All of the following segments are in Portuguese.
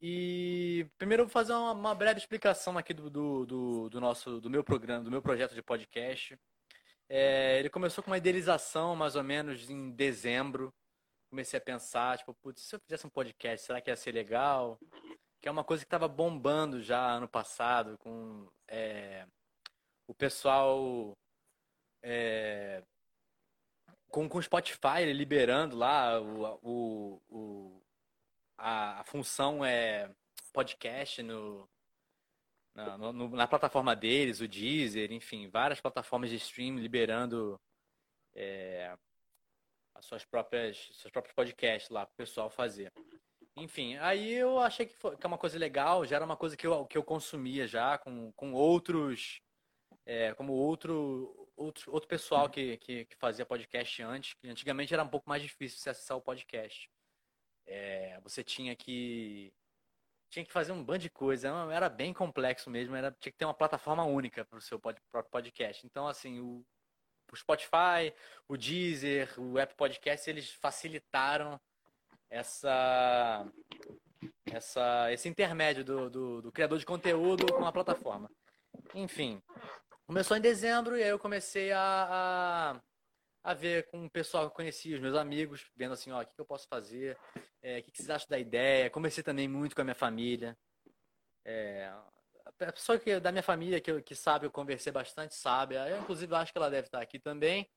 E primeiro eu vou fazer uma, uma breve explicação aqui do, do, do, do, nosso do meu programa, do meu projeto de podcast. É, ele começou com uma idealização mais ou menos em dezembro. Comecei a pensar, tipo, putz, se eu fizesse um podcast, será que ia ser legal? Que é uma coisa que estava bombando já ano passado, com é, o pessoal é, com, com o Spotify liberando lá o, o, o a, a função é podcast no, na, no, na, plataforma deles, o Deezer, enfim, várias plataformas de stream liberando é, as suas próprias, seus próprios podcasts lá para o pessoal fazer. Enfim, aí eu achei que, foi, que é uma coisa legal, já era uma coisa que eu, que eu consumia já com, com outros, é, como outro, outro, outro pessoal que, que, que, fazia podcast antes, que antigamente era um pouco mais difícil se acessar o podcast. É, você tinha que tinha que fazer um bando de coisa, era bem complexo mesmo, era, tinha que ter uma plataforma única para o seu próprio podcast. Então, assim, o, o Spotify, o Deezer, o Apple Podcast, eles facilitaram essa, essa, esse intermédio do, do, do criador de conteúdo com a plataforma. Enfim, começou em dezembro e aí eu comecei a, a a ver com o pessoal que eu conheci, os meus amigos, vendo assim, ó, o que, eu posso fazer, é, o que, vocês acham da ideia. Comecei também muito com a minha família. É, a pessoa que, da minha família que, que sabe, eu conversei bastante, sabe. Eu, inclusive, acho que ela deve estar aqui também.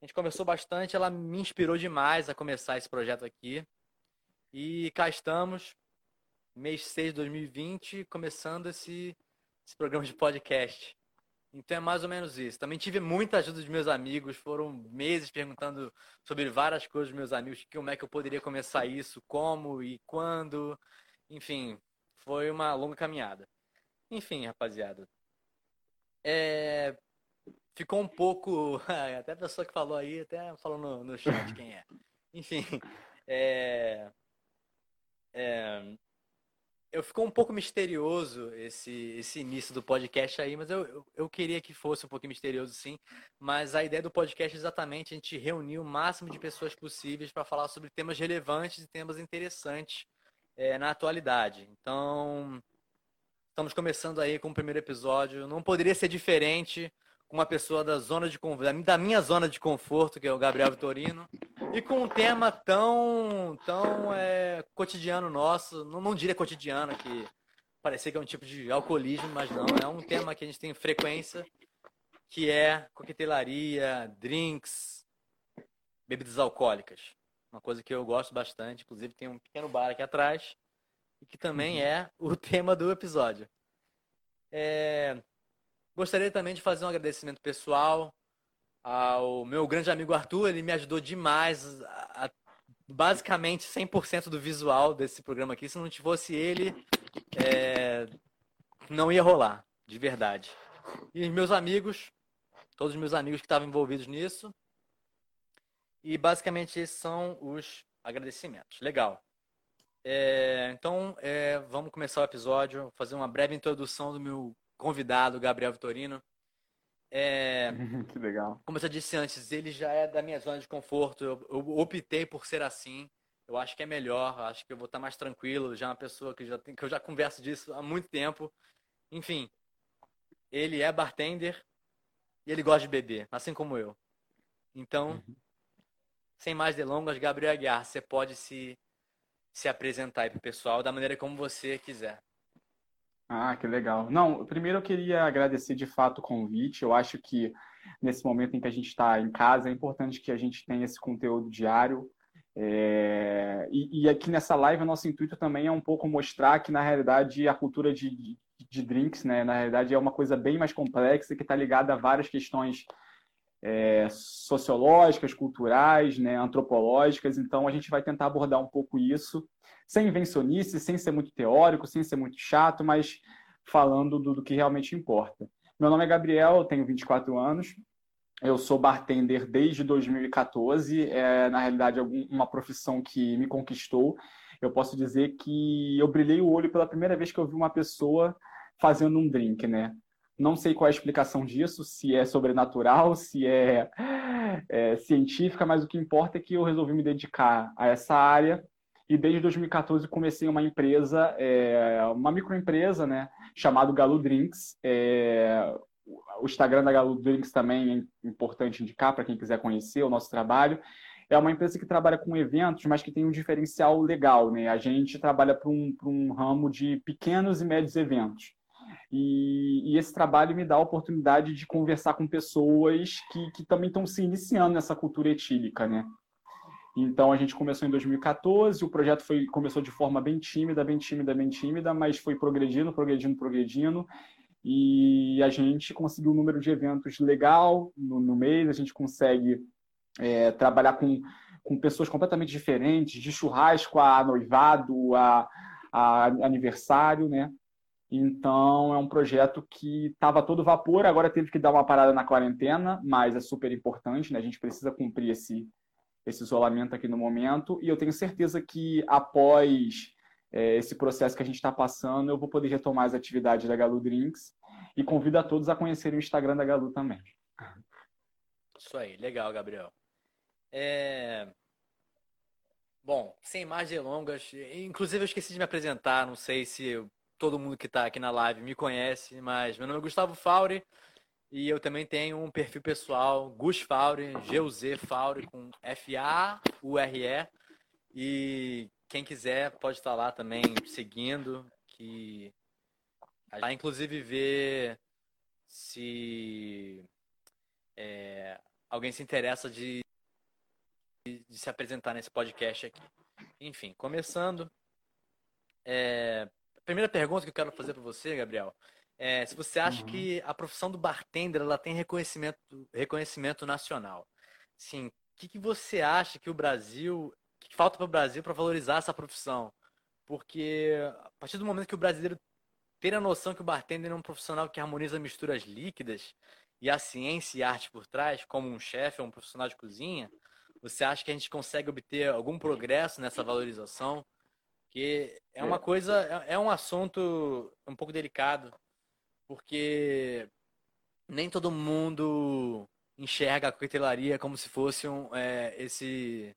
A gente conversou bastante, ela me inspirou demais a começar esse projeto aqui. E cá estamos, mês 6 de 2020, começando esse, esse programa de podcast. Então é mais ou menos isso. Também tive muita ajuda dos meus amigos, foram meses perguntando sobre várias coisas dos meus amigos, como é que eu poderia começar isso, como e quando. Enfim, foi uma longa caminhada. Enfim, rapaziada. É... Ficou um pouco. Até a pessoa que falou aí, até falou no, no chat quem é. Enfim. É... É eu ficou um pouco misterioso esse, esse início do podcast aí, mas eu, eu, eu, queria que fosse um pouquinho misterioso sim. Mas a ideia do podcast é exatamente a gente reunir o máximo de pessoas possíveis para falar sobre temas relevantes e temas interessantes é, na atualidade. Então, estamos começando aí com o primeiro episódio. Não poderia ser diferente com uma pessoa da zona de da minha zona de conforto, que é o Gabriel Vitorino, e com um tema tão tão é, cotidiano nosso, não, não diria cotidiano, que parecia que é um tipo de alcoolismo, mas não, é um tema que a gente tem frequência, que é coquetelaria, drinks, bebidas alcoólicas. Uma coisa que eu gosto bastante, inclusive tem um pequeno bar aqui atrás, e que também uhum. é o tema do episódio. É, Gostaria também de fazer um agradecimento pessoal ao meu grande amigo Arthur. Ele me ajudou demais, a, a, basicamente 100% do visual desse programa aqui. Se não fosse ele, é, não ia rolar, de verdade. E meus amigos, todos os meus amigos que estavam envolvidos nisso. E basicamente esses são os agradecimentos. Legal. É, então, é, vamos começar o episódio, fazer uma breve introdução do meu convidado, Gabriel Vitorino. É, que legal. Como eu já disse antes, ele já é da minha zona de conforto. Eu, eu, optei por ser assim. Eu acho que é melhor. Acho que eu vou estar mais tranquilo. Já é uma pessoa que, já tem, que eu já converso disso há muito tempo. Enfim, ele é bartender e ele gosta de beber, assim como eu. Então, uhum. sem mais delongas, Gabriel Aguiar, você pode se, se apresentar aí para o pessoal da maneira como você quiser. Ah, que legal. Não, primeiro eu queria agradecer de fato o convite. Eu acho que nesse momento em que a gente está em casa, é importante que a gente tenha esse conteúdo diário. É... E, e, aqui nessa live, o nosso intuito também é um pouco mostrar que, na realidade, a cultura de, de, de drinks, né, na realidade, é uma coisa bem mais complexa que está ligada a várias questões é, sociológicas, culturais, né, antropológicas. Então, a gente vai tentar abordar um pouco isso sem invencionice, sem ser muito teórico, sem ser muito chato, mas falando do, do que realmente importa. Meu nome é Gabriel, eu tenho 24 anos, eu sou bartender desde 2014, é na realidade uma profissão que me conquistou. Eu posso dizer que eu brilhei o olho pela primeira vez que eu vi uma pessoa fazendo um drink, né? Não sei qual é a explicação disso, se é sobrenatural, se é, é científica, mas o que importa é que eu resolvi me dedicar a essa área E desde 2014 comecei uma empresa, é, uma microempresa, né, chamado Galo Drinks. É, o Instagram da Galo Drinks também é importante indicar para quem quiser conhecer o nosso trabalho. É uma empresa que trabalha com eventos, mas que tem um diferencial legal, né? A gente trabalha para um, um ramo de pequenos e médios eventos. E, e, esse trabalho me dá a oportunidade de conversar com pessoas que, que também estão se iniciando nessa cultura etílica, né? Então a gente começou em 2014, o projeto foi começou de forma bem tímida, bem tímida, bem tímida, mas foi progredindo, progredindo, progredindo. E a gente conseguiu um número de eventos legal no, no mês, a gente consegue é, trabalhar com, com pessoas completamente diferentes, de churrasco a noivado, a, a aniversário, né? Então é um projeto que estava todo vapor, agora teve que dar uma parada na quarentena, mas é super importante, né? A gente precisa cumprir esse, esse isolamento aqui no momento. E eu tenho certeza que após é, esse processo que a gente está passando, eu vou poder retomar as atividades da Galu Drinks e convido a todos a conhecerem o Instagram da Galu também. Isso aí, legal, Gabriel. É... Bom, sem mais delongas, inclusive eu esqueci de me apresentar, não sei se todo mundo que está aqui na live me conhece, mas meu nome é Gustavo Fauri, e eu também tenho um perfil pessoal, Gus Fauri, G-U-Z Fauri, com F-A-U-R-E. E quem quiser pode estar lá também seguindo, que vai inclusive ver se é, alguém se interessa de, de, se apresentar nesse podcast aqui. Enfim, começando. É, primeira pergunta que eu quero fazer para você, Gabriel, é, se você acha uhum. que a profissão do bartender ela tem reconhecimento, reconhecimento nacional. Sim, o que, que você acha que o Brasil, que falta para o Brasil para valorizar essa profissão? Porque a partir do momento que o brasileiro ter a noção que o bartender é um profissional que harmoniza misturas líquidas e a ciência e a arte por trás, como um chefe ou um profissional de cozinha, você acha que a gente consegue obter algum progresso nessa valorização? Que é uma é. coisa, é, é um assunto um pouco delicado, porque nem todo mundo enxerga a coquetelaria como se fosse um, é, esse,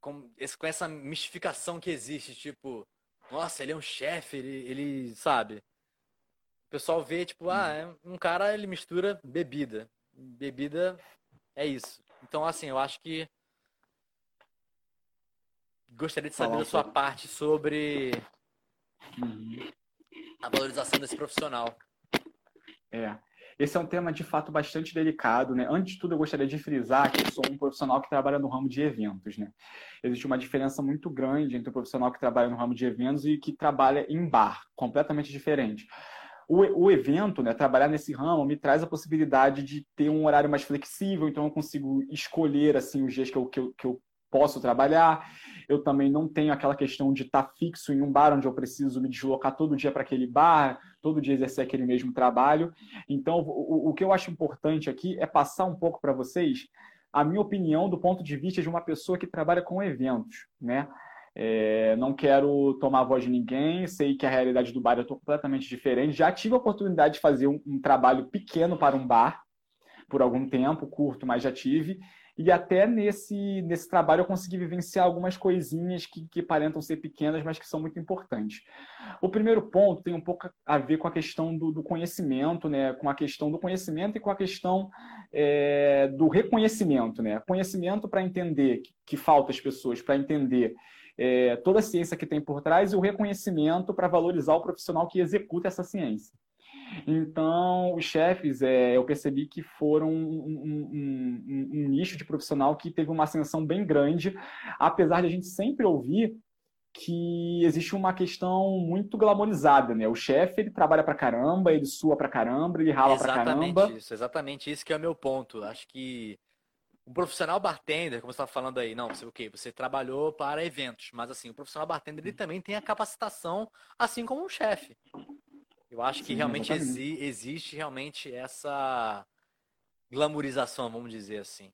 com, esse, com essa mistificação que existe, tipo, nossa, ele é um chefe, ele, ele sabe. O pessoal vê, tipo, ah, é um cara, ele mistura bebida. Bebida é isso. Então, assim, eu acho que gostaria de saber da sua parte sobre uhum a valorização desse profissional. É. Esse é um tema de fato bastante delicado, né? Antes de tudo, eu gostaria de frisar que eu sou um profissional que trabalha no ramo de eventos, né? Existe uma diferença muito grande entre o profissional que trabalha no ramo de eventos e que trabalha em bar, completamente diferente. O, o evento, né, trabalhar nesse ramo, me traz a possibilidade de ter um horário mais flexível, então eu consigo escolher assim os dias que eu, que eu, que eu posso trabalhar. Eu também não tenho aquela questão de estar fixo em um bar onde eu preciso me deslocar todo dia para aquele bar, todo dia exercer aquele mesmo trabalho. Então, o, o que eu acho importante aqui é passar um pouco para vocês a minha opinião do ponto de vista de uma pessoa que trabalha com eventos, né? É, não quero tomar a voz de ninguém, sei que a realidade do bar é completamente diferente. Já tive a oportunidade de fazer um, um trabalho pequeno para um bar por algum tempo, curto, mas já tive. E até nesse, nesse trabalho eu consegui vivenciar algumas coisinhas que, que parentam ser pequenas, mas que são muito importantes. O primeiro ponto tem um pouco a ver com a questão do, do conhecimento, né? com a questão do conhecimento e com a questão é, do reconhecimento. Né? Conhecimento para entender que, que falta as pessoas, para entender é, toda a ciência que tem por trás e o reconhecimento para valorizar o profissional que executa essa ciência. Então, os chefes, é, eu percebi que foram um, um, um, um, nicho de profissional que teve uma ascensão bem grande, apesar de a gente sempre ouvir que existe uma questão muito glamorizada, né? O chefe, ele trabalha pra caramba, ele sua pra caramba, ele rala exatamente pra caramba. Exatamente isso, exatamente isso que é o meu ponto. Acho que um profissional bartender, como você estava falando aí, não, você o quê? Você trabalhou para eventos, mas assim, o profissional bartender ele também tem a capacitação, assim como um chefe. Eu acho que Sim, realmente exi existe realmente essa glamorização, vamos dizer assim.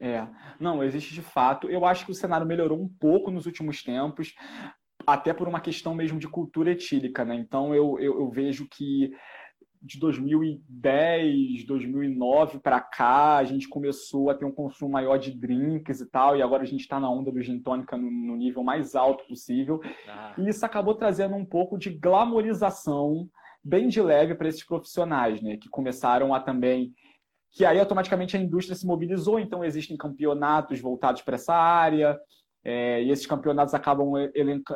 É, não, existe de fato. Eu acho que o cenário melhorou um pouco nos últimos tempos, até por uma questão mesmo de cultura etílica, né? Então eu, eu, eu vejo que de 2010, 2009 para cá, a gente começou a ter um consumo maior de drinks e tal, e agora a gente está na onda do gin tônica no, no, nível mais alto possível. Ah. E isso acabou trazendo um pouco de glamorização bem de leve para esses profissionais, né? Que começaram a também. Que aí automaticamente a indústria se mobilizou, então existem campeonatos voltados para essa área, é, e esses campeonatos acabam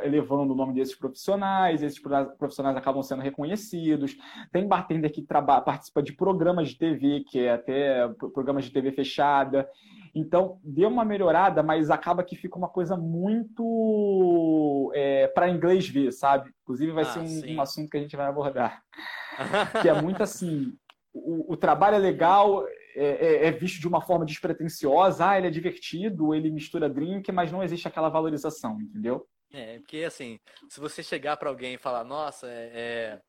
elevando o nome desses profissionais, esses profissionais acabam sendo reconhecidos. Tem bartender que trabalha, participa de programas de TV, que é até programas de TV fechada. Então, deu uma melhorada, mas acaba que fica uma coisa muito é, para inglês ver, sabe? Inclusive, vai ah, ser um, um, assunto que a gente vai abordar. que é muito assim: o, o trabalho é legal, é, é, é, visto de uma forma despretensiosa, ah, ele é divertido, ele mistura drink, mas não existe aquela valorização, entendeu? É, porque assim, se você chegar para alguém e falar, nossa, é,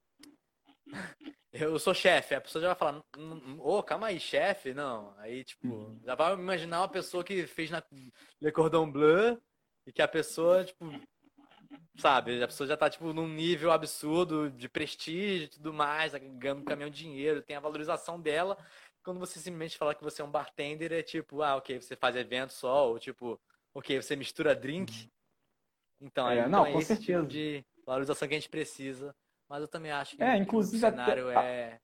é... eu sou chefe, a pessoa já vai falar, ô, oh, calma aí, chefe? Não, aí tipo, uhum. já vai imaginar uma pessoa que fez na Le Cordon Bleu e que a pessoa, tipo, sabe, a pessoa já tá, tipo, num nível absurdo de prestígio e tudo mais, ganhando um caminhão de dinheiro, tem a valorização dela, quando você simplesmente fala que você é um bartender, é tipo, ah, ok, você faz evento só, ou tipo, ok, você mistura drink. Uhum. Então, é, então não, é com tipo certeza. tipo de valorização que a gente precisa. Mas eu também acho que, é, inclusive, o cenário até... é.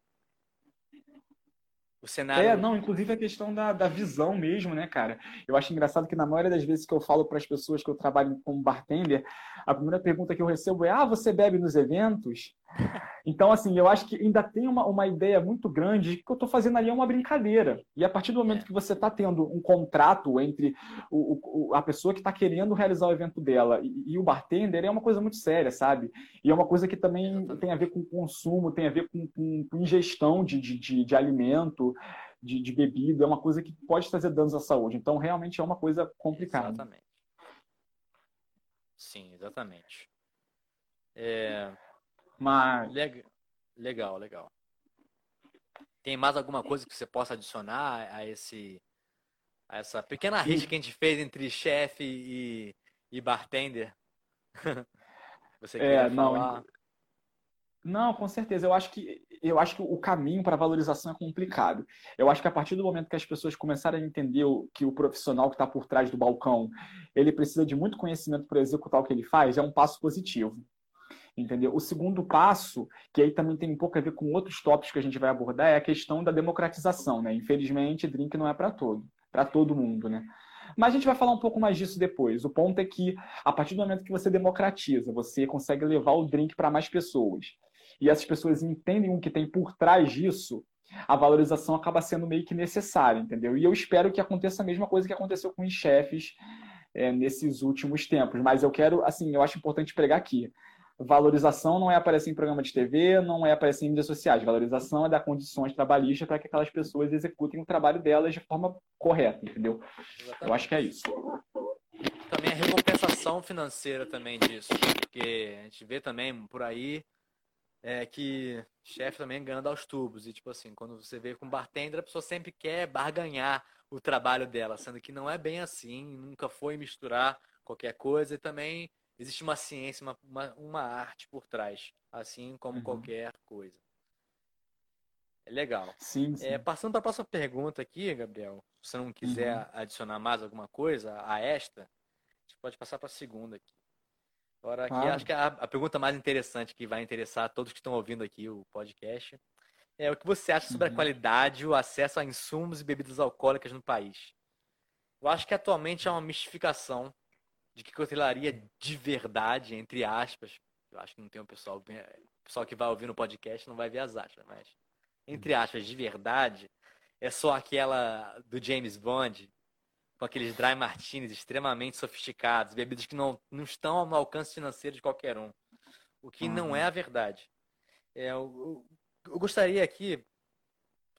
O cenário. É, não, inclusive a questão da, da visão mesmo, né, cara? Eu acho engraçado que na maioria das vezes que eu falo para as pessoas que eu trabalho como bartender, a primeira pergunta que eu recebo é: ah, você bebe nos eventos? Então, assim, eu acho que ainda tem uma, uma ideia muito grande de que o que eu estou fazendo ali é uma brincadeira. E a partir do momento é. que você está tendo um contrato entre o, o, a pessoa que está querendo realizar o evento dela e, e, o bartender, é uma coisa muito séria, sabe? E é uma coisa que também tem a ver com consumo, tem a ver com, com, com ingestão de, de, de, de alimento, de, de, bebida, é uma coisa que pode trazer danos à saúde. Então, realmente é uma coisa complicada. Exatamente. Sim, exatamente. É... Mas. Legal, legal. Tem mais alguma coisa que você possa adicionar a esse a essa pequena rixa que a gente fez entre chefe e, e bartender? você quer é, falar? Não, não, com certeza. Eu acho que eu acho que o caminho para a valorização é complicado. Eu acho que a partir do momento que as pessoas começarem a entender que o profissional que está por trás do balcão ele precisa de muito conhecimento para executar o que ele faz, é um passo positivo entendeu? O segundo passo, que aí também tem um pouco a ver com outros tópicos que a gente vai abordar, é a questão da democratização, né? Infelizmente, drink não é para todo, para todo mundo, né? Mas a gente vai falar um pouco mais disso depois. O ponto é que, a partir do momento que você democratiza, você consegue levar o drink para mais pessoas, e essas pessoas entendem o que tem por trás disso, a valorização acaba sendo meio que necessária, entendeu? E eu espero que aconteça a mesma coisa que aconteceu com os chefes é, nesses últimos tempos. Mas eu quero, assim, eu acho importante pregar aqui. Valorização não é aparecer em programa de TV, não é aparecer em mídias sociais. Valorização é dar condições trabalhistas para que aquelas pessoas executem o trabalho delas de forma correta, entendeu? Exatamente. Eu acho que é isso. Também a recompensação financeira também disso, porque a gente vê também por aí é, que chefe também ganha aos tubos. E, tipo assim, quando você vê com bartender, a pessoa sempre quer barganhar o trabalho dela, sendo que não é bem assim, nunca foi misturar qualquer coisa e também existe uma ciência, uma, uma, uma arte por trás, assim como uhum. qualquer coisa. É legal. Sim, sim. É, passando para a próxima pergunta aqui, Gabriel, se você não quiser uhum. adicionar mais alguma coisa a esta, a gente pode passar para a segunda aqui. Agora, aqui, ah. acho que a, a, pergunta mais interessante que vai interessar a todos que estão ouvindo aqui o podcast é o que você acha sobre uhum. a qualidade e o acesso a insumos e bebidas alcoólicas no país. Eu acho que atualmente é uma mistificação de que cotelaria de verdade, entre aspas, eu acho que não tem um pessoal, o pessoal que vai ouvir no podcast não vai ver as aspas, mas entre uhum. aspas, de verdade, é só aquela do James Bond, com aqueles dry martinis extremamente sofisticados, bebidas que não, não estão no alcance financeiro de qualquer um. O que uhum. não é a verdade. É, eu, eu gostaria aqui,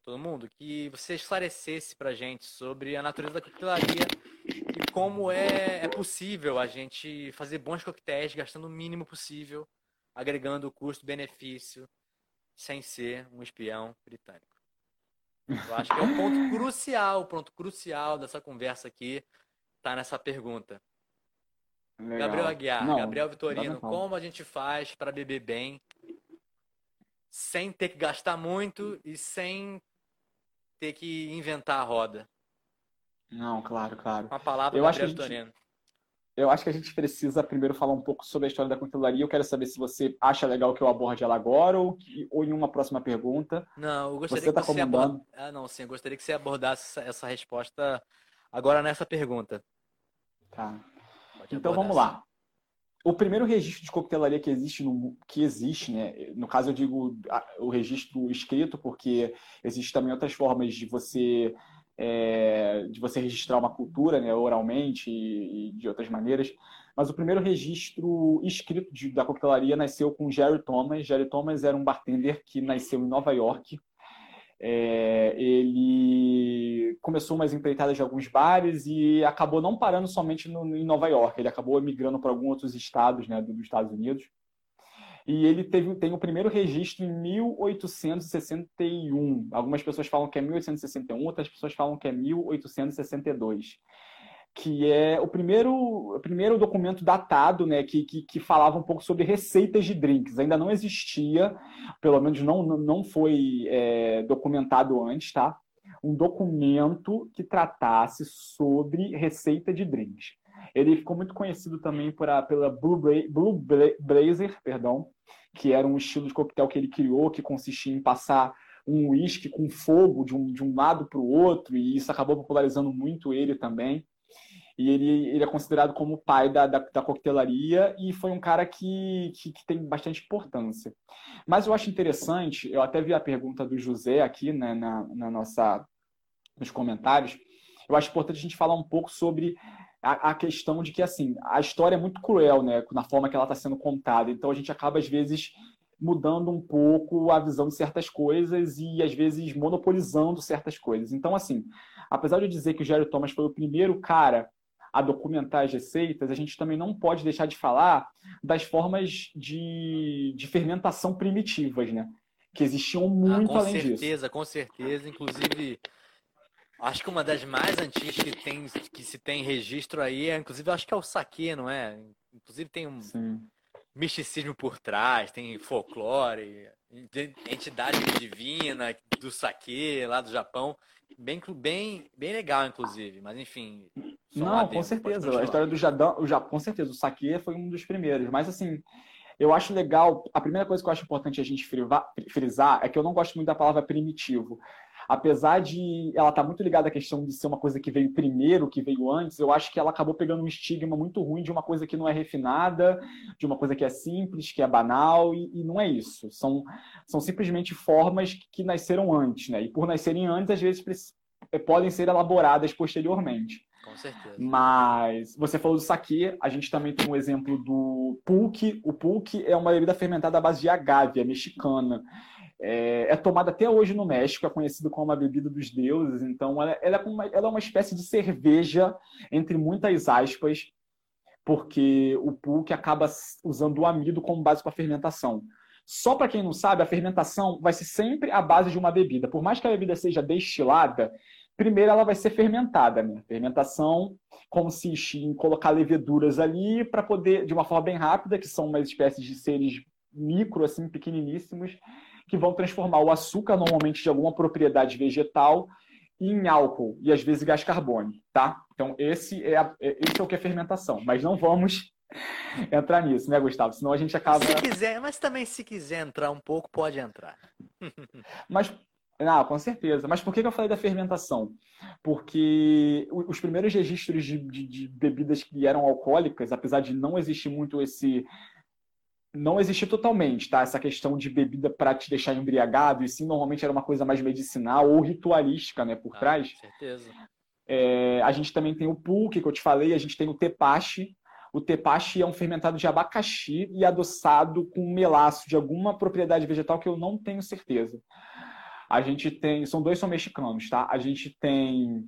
todo mundo, que você esclarecesse pra gente sobre a natureza da coquetelaria e como é, é possível a gente fazer bons coquetéis gastando o mínimo possível, agregando custo-benefício, sem ser um espião britânico. Eu acho que é o ponto crucial, o ponto crucial dessa conversa aqui está nessa pergunta. Legal. Gabriel Aguiar, Não, Gabriel Vitorino, como a gente faz para beber bem sem ter que gastar muito e sem ter que inventar a roda. Não, claro, claro. Uma palavra eu acho, que gente, eu acho que a gente precisa primeiro falar um pouco sobre a história da coquetelaria. Eu quero saber se você acha legal que eu aborde ela agora ou, ou em uma próxima pergunta. Não, eu gostaria você tá que você abordasse. Ah, não, sim, eu gostaria que você abordasse essa resposta agora nessa pergunta. Tá. então vamos lá. O primeiro registro de coquetelaria que existe, no, que existe, né? No caso eu digo o registro escrito, porque existem também outras formas de você é, de você registrar uma cultura, né, oralmente e, e, de outras maneiras. Mas o primeiro registro escrito de, da coquetelaria nasceu com Jerry Thomas. Jerry Thomas era um bartender que nasceu em Nova York é, ele começou umas empreitadas de alguns bares e acabou não parando somente no, em Nova York, ele acabou migrando para alguns outros estados né, dos Estados Unidos. E ele teve, tem o primeiro registro em 1861. Algumas pessoas falam que é 1861, outras pessoas falam que é 1862 que é o primeiro, o primeiro documento datado, né, que, que, que, falava um pouco sobre receitas de drinks. Ainda não existia, pelo menos não, não foi é, documentado antes, tá? Um documento que tratasse sobre receita de drinks. Ele ficou muito conhecido também por a, pela Blue, Bra Blue Blazer, perdão, que era um estilo de coquetel que ele criou, que consistia em passar um uísque com fogo de um, de um lado para o outro, e isso acabou popularizando muito ele também e ele, ele é considerado como o pai da, da, da coquetelaria e foi um cara que, que, que, tem bastante importância. Mas eu acho interessante, eu até vi a pergunta do José aqui né, na, na nossa, nos comentários, eu acho importante a gente falar um pouco sobre a, a, questão de que assim a história é muito cruel, né, na forma que ela está sendo contada. Então a gente acaba às vezes mudando um pouco a visão de certas coisas e às vezes monopolizando certas coisas. Então assim, apesar de eu dizer que o Jerry Thomas foi o primeiro cara a documentar as receitas, a gente também não pode deixar de falar das formas de, de fermentação primitivas, né? Que existiam ah, muito ah, além certeza, disso. Com certeza, com certeza. Inclusive, acho que uma das mais antigas que, tem, que se tem registro aí, é, inclusive, acho que é o saque, não é? Inclusive tem um Sim. misticismo por trás, tem folclore, entidade divina do saque lá do Japão. Bem, bem, bem legal, inclusive, mas enfim. Não, com certeza. A história do Jadão, o Japão, com certeza, o saque foi um dos primeiros. Mas assim, eu acho legal. A primeira coisa que eu acho importante a gente frisar é que eu não gosto muito da palavra primitivo apesar de ela estar tá muito ligada à questão de ser uma coisa que veio primeiro, que veio antes, eu acho que ela acabou pegando um estigma muito ruim de uma coisa que não é refinada, de uma coisa que é simples, que é banal, e, e não é isso. São, são simplesmente formas que, que nasceram antes, né? E por nascerem antes, às vezes eh, podem ser elaboradas posteriormente. Com certeza. Mas você falou do saque, a gente também tem um exemplo do pulque. O pulque é uma bebida fermentada à base de agave, é mexicana. É, é, tomada até hoje no México, é conhecido como a bebida dos deuses. Então, ela, ela, é uma, ela é uma espécie de cerveja, entre muitas aspas, porque o pulque acaba usando o amido como base para a fermentação. Só para quem não sabe, a fermentação vai ser sempre a base de uma bebida. Por mais que a bebida seja destilada, primeiro ela vai ser fermentada. Né? Fermentação consiste em colocar leveduras ali para poder, de uma forma bem rápida, que são uma espécie de seres micro, assim, pequeniníssimos, que vão transformar o açúcar, normalmente de alguma propriedade vegetal, em álcool e às vezes gás carbônico, tá? Então esse é, a, é, esse é o que é fermentação, mas não vamos entrar nisso, né, Gustavo? Senão a gente acaba. Se quiser, mas também se quiser entrar um pouco, pode entrar. mas não, com certeza. Mas por que eu falei da fermentação? Porque os primeiros registros de, de, de bebidas que eram alcoólicas, apesar de não existir muito esse não existia totalmente, tá? Essa questão de bebida para te deixar embriagado, e sim, normalmente era uma coisa mais medicinal ou ritualística, né, por ah, trás. Com certeza. É, a gente também tem o pulque, que eu te falei, a gente tem o tepache. O tepache é um fermentado de abacaxi e adoçado com melaço de alguma propriedade vegetal que eu não tenho certeza. A gente tem, são dois são mexicanos, tá? A gente tem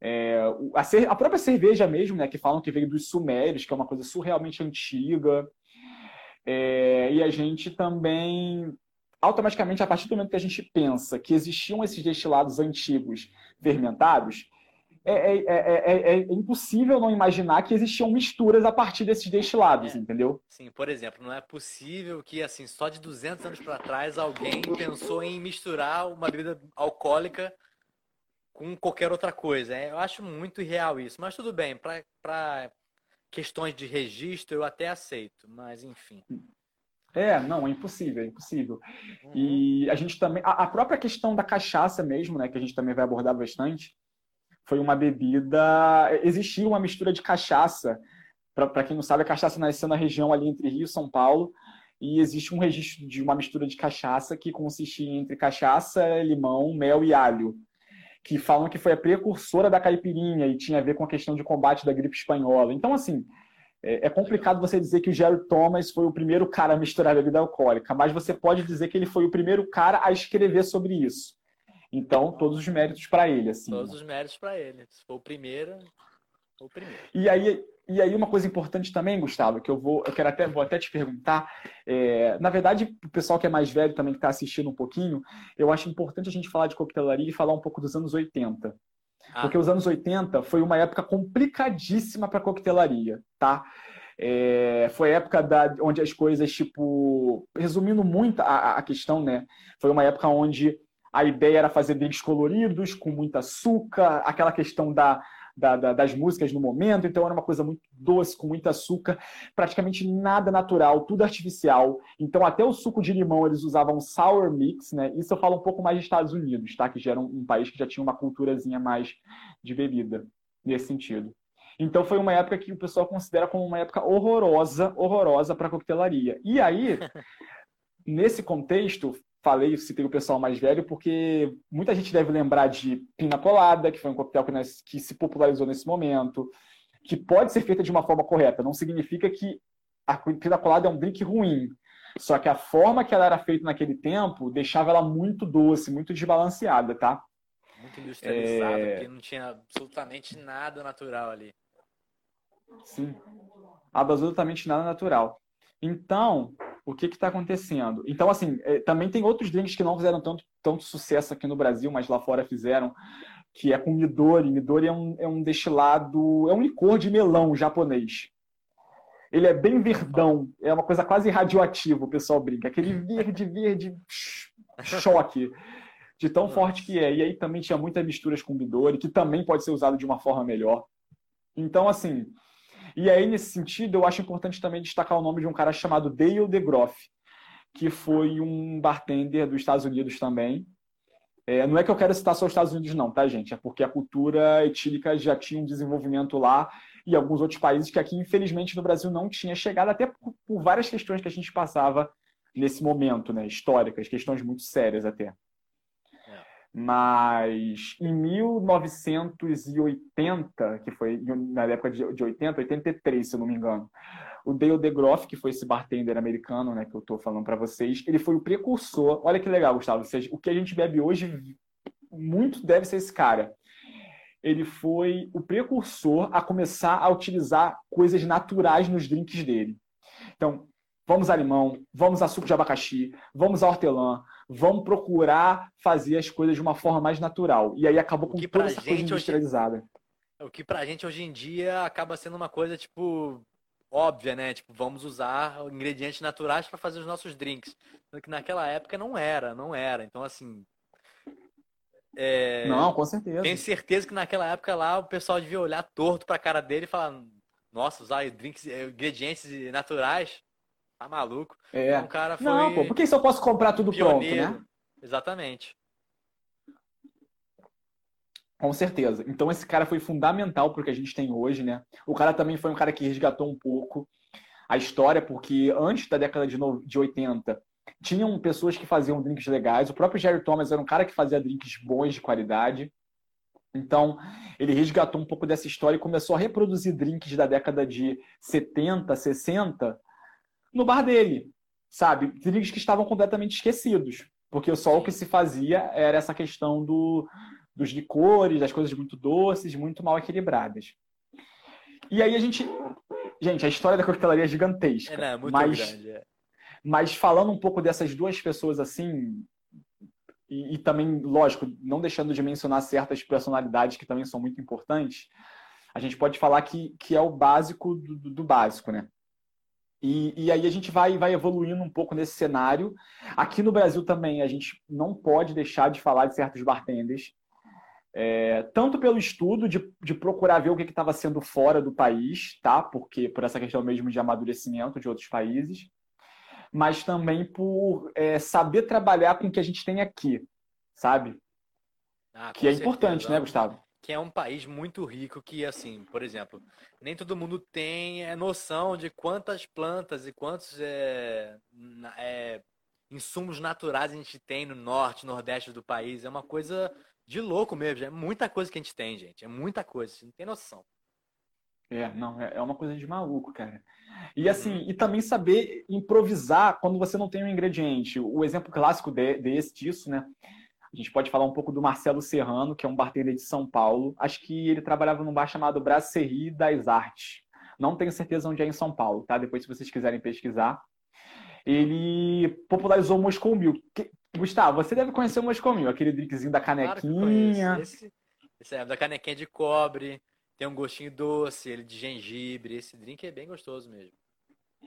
é, a, a, própria cerveja mesmo, né, que falam que veio dos sumérios, que é uma coisa surrealmente antiga. É, e a gente também, automaticamente, a partir do momento que a gente pensa que existiam esses destilados antigos fermentados, é, é, é, impossível não imaginar que existiam misturas a partir desses destilados, entendeu? Sim, por exemplo, não é possível que assim só de 200 anos para trás alguém pensou em misturar uma bebida alcoólica com qualquer outra coisa. Eu acho muito irreal isso, mas tudo bem, para questões de registro eu até aceito, mas enfim. É, não, é impossível, é impossível. Uhum. E a gente também. A, a, própria questão da cachaça mesmo, né, que a gente também vai abordar bastante, foi uma bebida. Existia uma mistura de cachaça. Para quem não sabe, a cachaça nasceu na região ali entre Rio e São Paulo. E existe um registro de uma mistura de cachaça que consistia entre cachaça, limão, mel e alho. Que falam que foi a precursora da caipirinha e tinha a ver com a questão de combate da gripe espanhola. Então, assim, é, é complicado você dizer que o Jerry Thomas foi o primeiro cara a misturar bebida alcoólica, mas você pode dizer que ele foi o primeiro cara a escrever sobre isso. Então, todos os méritos para ele, assim. Todos os méritos para ele. Se for o primeiro, foi o primeiro. E aí, e aí uma coisa importante também, Gustavo, que eu vou, eu quero até, vou até te perguntar, é, na verdade, o pessoal que é mais velho também que está assistindo um pouquinho, eu acho importante a gente falar de coquetelaria e falar um pouco dos anos 80. Ah. Porque os anos 80 foi uma época complicadíssima para a coquetelaria, tá? É, foi a época da, onde as coisas, tipo, resumindo muito a, a, questão, né? Foi uma época onde a ideia era fazer drinks coloridos, com muito açúcar, aquela questão da, da, da, das músicas no momento, então era uma coisa muito doce, com muito açúcar, praticamente nada natural, tudo artificial. Então até o suco de limão eles usavam sour mix, né? Isso eu falo um pouco mais dos Estados Unidos, tá? Que já era um, um país que já tinha uma culturazinha mais de bebida nesse sentido. Então foi uma época que o pessoal considera como uma época horrorosa, horrorosa para a coquetelaria. E aí, nesse contexto, falei, citei o pessoal mais velho, porque muita gente deve lembrar de Pina Colada, que foi um coquetel que, que se popularizou nesse momento, que pode ser feita de uma forma correta. Não significa que a Pina Colada é um drink ruim. Só que a forma que ela era feita naquele tempo deixava ela muito doce, muito desbalanceada, tá? Muito industrializada, é... porque não tinha absolutamente nada natural ali. Sim. Absolutamente nada natural. Então, o que está acontecendo? Então, assim, é, também tem outros drinks que não fizeram tanto, tanto sucesso aqui no Brasil, mas lá fora fizeram, que é com Midori. Midori é um, é um destilado, é um licor de melão japonês. Ele é bem verdão, é uma coisa quase radioativa, o pessoal brinca. Aquele verde, verde, choque, de tão forte que é. E aí também tinha muitas misturas com Midori, que também pode ser usado de uma forma melhor. Então, assim, e aí, nesse sentido, eu acho importante também destacar o nome de um cara chamado Dale DeGroff, que foi um bartender dos Estados Unidos também. É, não é que eu quero citar só os Estados Unidos, não, tá, gente? É porque a cultura etílica já tinha um desenvolvimento lá e alguns outros países que aqui, infelizmente, no Brasil não tinha chegado, até por, por várias questões que a gente passava nesse momento, né? Históricas, questões muito sérias até. Mas em 1980, que foi na época de 80, 83, se eu não me engano, o Dale DeGroff, que foi esse bartender americano, né, que eu estou falando para vocês, ele foi o precursor. Olha que legal, Gustavo. O que a gente bebe hoje, muito deve ser esse cara. Ele foi o precursor a começar a utilizar coisas naturais nos drinks dele. Então, vamos a limão, vamos a suco de abacaxi, vamos a hortelã, vamos procurar fazer as coisas de uma forma mais natural. E aí acabou com toda essa coisa industrializada. Hoje, o que pra gente hoje em dia acaba sendo uma coisa, tipo, óbvia, né? Tipo, vamos usar ingredientes naturais para fazer os nossos drinks. Que naquela época não era, não era. Então, assim. É... Não, com certeza. Tenho certeza que naquela época lá o pessoal devia olhar torto pra cara dele e falar: Nossa, usar drinks, ingredientes naturais Tá maluco? É. Um cara foi. Não, pô, por que eu posso comprar tudo pioneiro. pronto, né? Exatamente. Com certeza. Então esse cara foi fundamental para o que a gente tem hoje, né? O cara também foi um cara que resgatou um pouco a história, porque antes da década de, no... de 80 tinham pessoas que faziam drinks legais. O próprio Jerry Thomas era um cara que fazia drinks bons de qualidade. Então, ele resgatou um pouco dessa história e começou a reproduzir drinks da década de 70, 60 no bar dele, sabe? Drinks que estavam completamente esquecidos, porque só o que se fazia era essa questão do, dos licores, das coisas muito doces, muito mal equilibradas. E aí a gente. Gente, a história da coquetelaria é gigantesca. É, não, muito mas, grande. É. Mas falando um pouco dessas duas pessoas assim, e, e, também, lógico, não deixando de mencionar certas personalidades que também são muito importantes, a gente pode falar que, que é o básico do, do, do básico, né? E, e, aí a gente vai, vai evoluindo um pouco nesse cenário. Aqui no Brasil também a gente não pode deixar de falar de certos bartenders, é, tanto pelo estudo de, de procurar ver o que estava sendo fora do país, tá? Porque por essa questão mesmo de amadurecimento de outros países, mas também por é, saber trabalhar com o que a gente tem aqui, sabe? Ah, que é certeza. importante, né, Gustavo? Que é um país muito rico que, assim, por exemplo, nem todo mundo tem é, noção de quantas plantas e quantos é, é, insumos naturais a gente tem no norte, nordeste do país. É uma coisa de louco mesmo. É muita coisa que a gente tem, gente. É muita coisa. Você não tem noção. É, não, é, é uma coisa de maluco, cara. E assim, uhum. e também saber improvisar quando você não tem um ingrediente. O exemplo clássico de, desse disso, né? A gente pode falar um pouco do Marcelo Serrano, que é um bartender de São Paulo. Acho que ele trabalhava num bar chamado Brasserie das Artes. Não tenho certeza onde é em São Paulo, tá? Depois, se vocês quiserem pesquisar. Ele popularizou o Moscou Mil. Que... Gustavo, você deve conhecer o Moscou Mil, aquele drinkzinho da canequinha. Claro esse, esse é da canequinha de cobre, tem um gostinho doce, ele de gengibre. Esse drink é bem gostoso mesmo.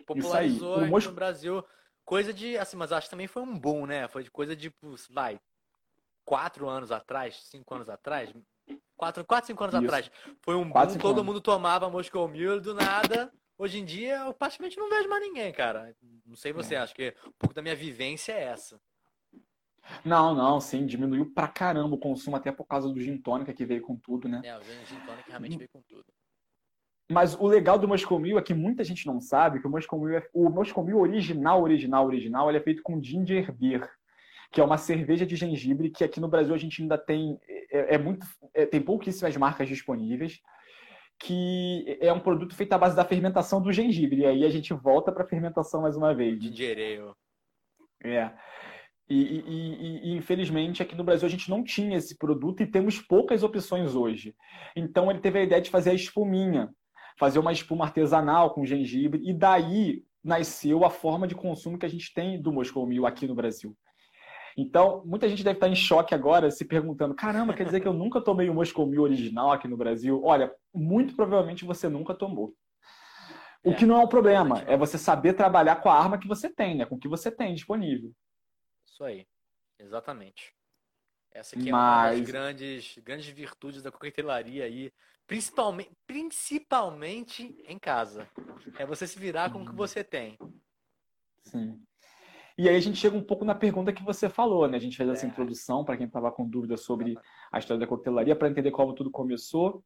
Popularizou no Brasil coisa de, assim, mas acho que também foi um boom, né? Foi de coisa de, vai, quatro anos atrás, cinco anos atrás, quatro, quatro cinco anos Isso. atrás, foi um quatro, boom, todo anos. mundo tomava Moscow Mule do nada. Hoje em dia, eu praticamente não vejo mais ninguém, cara. Não sei você, é. acho que um pouco da minha vivência é essa. Não, não, sim, diminuiu pra caramba o consumo, até por causa do gin tônica que veio com tudo, né? É, o gin tônica realmente veio com tudo. Mas o legal do Moscow Mule é que muita gente não sabe que o Moscow Mule, é... o Moscow Mule original, original, original, ele é feito com ginger beer que é uma cerveja de gengibre que aqui no Brasil a gente ainda tem é, é muito é, tem pouquíssimas marcas disponíveis que é um produto feito à base da fermentação do gengibre. E aí a gente volta para a fermentação mais uma vez. Ale é. E, e, e, e, infelizmente aqui no Brasil a gente não tinha esse produto e temos poucas opções hoje. Então ele teve a ideia de fazer a espuminha fazer uma espuma artesanal com gengibre e daí nasceu a forma de consumo que a gente tem do Moscow Mule aqui no Brasil então, muita gente deve estar em choque agora, se perguntando: caramba, quer dizer que eu nunca tomei o Moscow Mule original aqui no Brasil? Olha, muito provavelmente você nunca tomou. O é, que não é um problema, é você saber trabalhar com a arma que você tem, né? Com o que você tem disponível. Isso aí, exatamente. Essa aqui é uma das grandes, grandes virtudes da coquetelaria aí, principalmente, principalmente em casa. É você se virar com o que uhum. você tem. Sim. E aí a gente chega um pouco na pergunta que você falou, né? A gente fez essa é. introdução para quem estava com dúvida sobre a história da coquetelaria, para entender como tudo começou.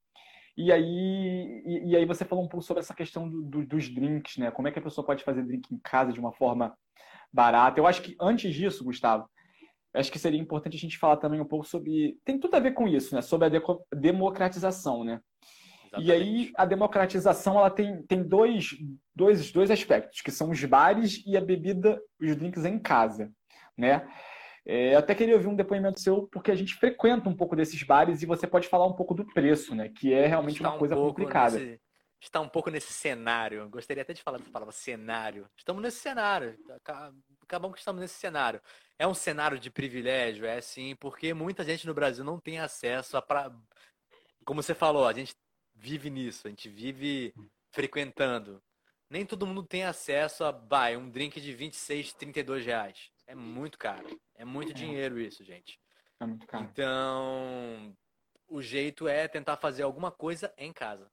E aí, e, e, aí você falou um pouco sobre essa questão do, do, dos drinks, né? Como é que a pessoa pode fazer drink em casa de uma forma barata? Eu acho que antes disso, Gustavo, acho que seria importante a gente falar também um pouco sobre. Tem tudo a ver com isso, né? Sobre a democratização, né? Exatamente. E aí a democratização ela tem, tem dois, dois, dois aspectos, que são os bares e a bebida, os drinks em casa, né? É, até queria ouvir um depoimento seu, porque a gente frequenta um pouco desses bares e você pode falar um pouco do preço, né? Que é realmente uma um coisa complicada. Nesse, está um pouco nesse cenário. Gostaria até de falar essa palavra cenário. Estamos nesse cenário. Acabamos que estamos nesse cenário. É um cenário de privilégio, é sim, porque muita gente no Brasil não tem acesso a. Pra... Como você falou, a gente vive nisso, a gente vive frequentando. Nem todo mundo tem acesso a vai, um drink de 26, 32 reais. É muito caro. É muito é. dinheiro isso, gente. É muito caro. Então, o jeito é tentar fazer alguma coisa em casa.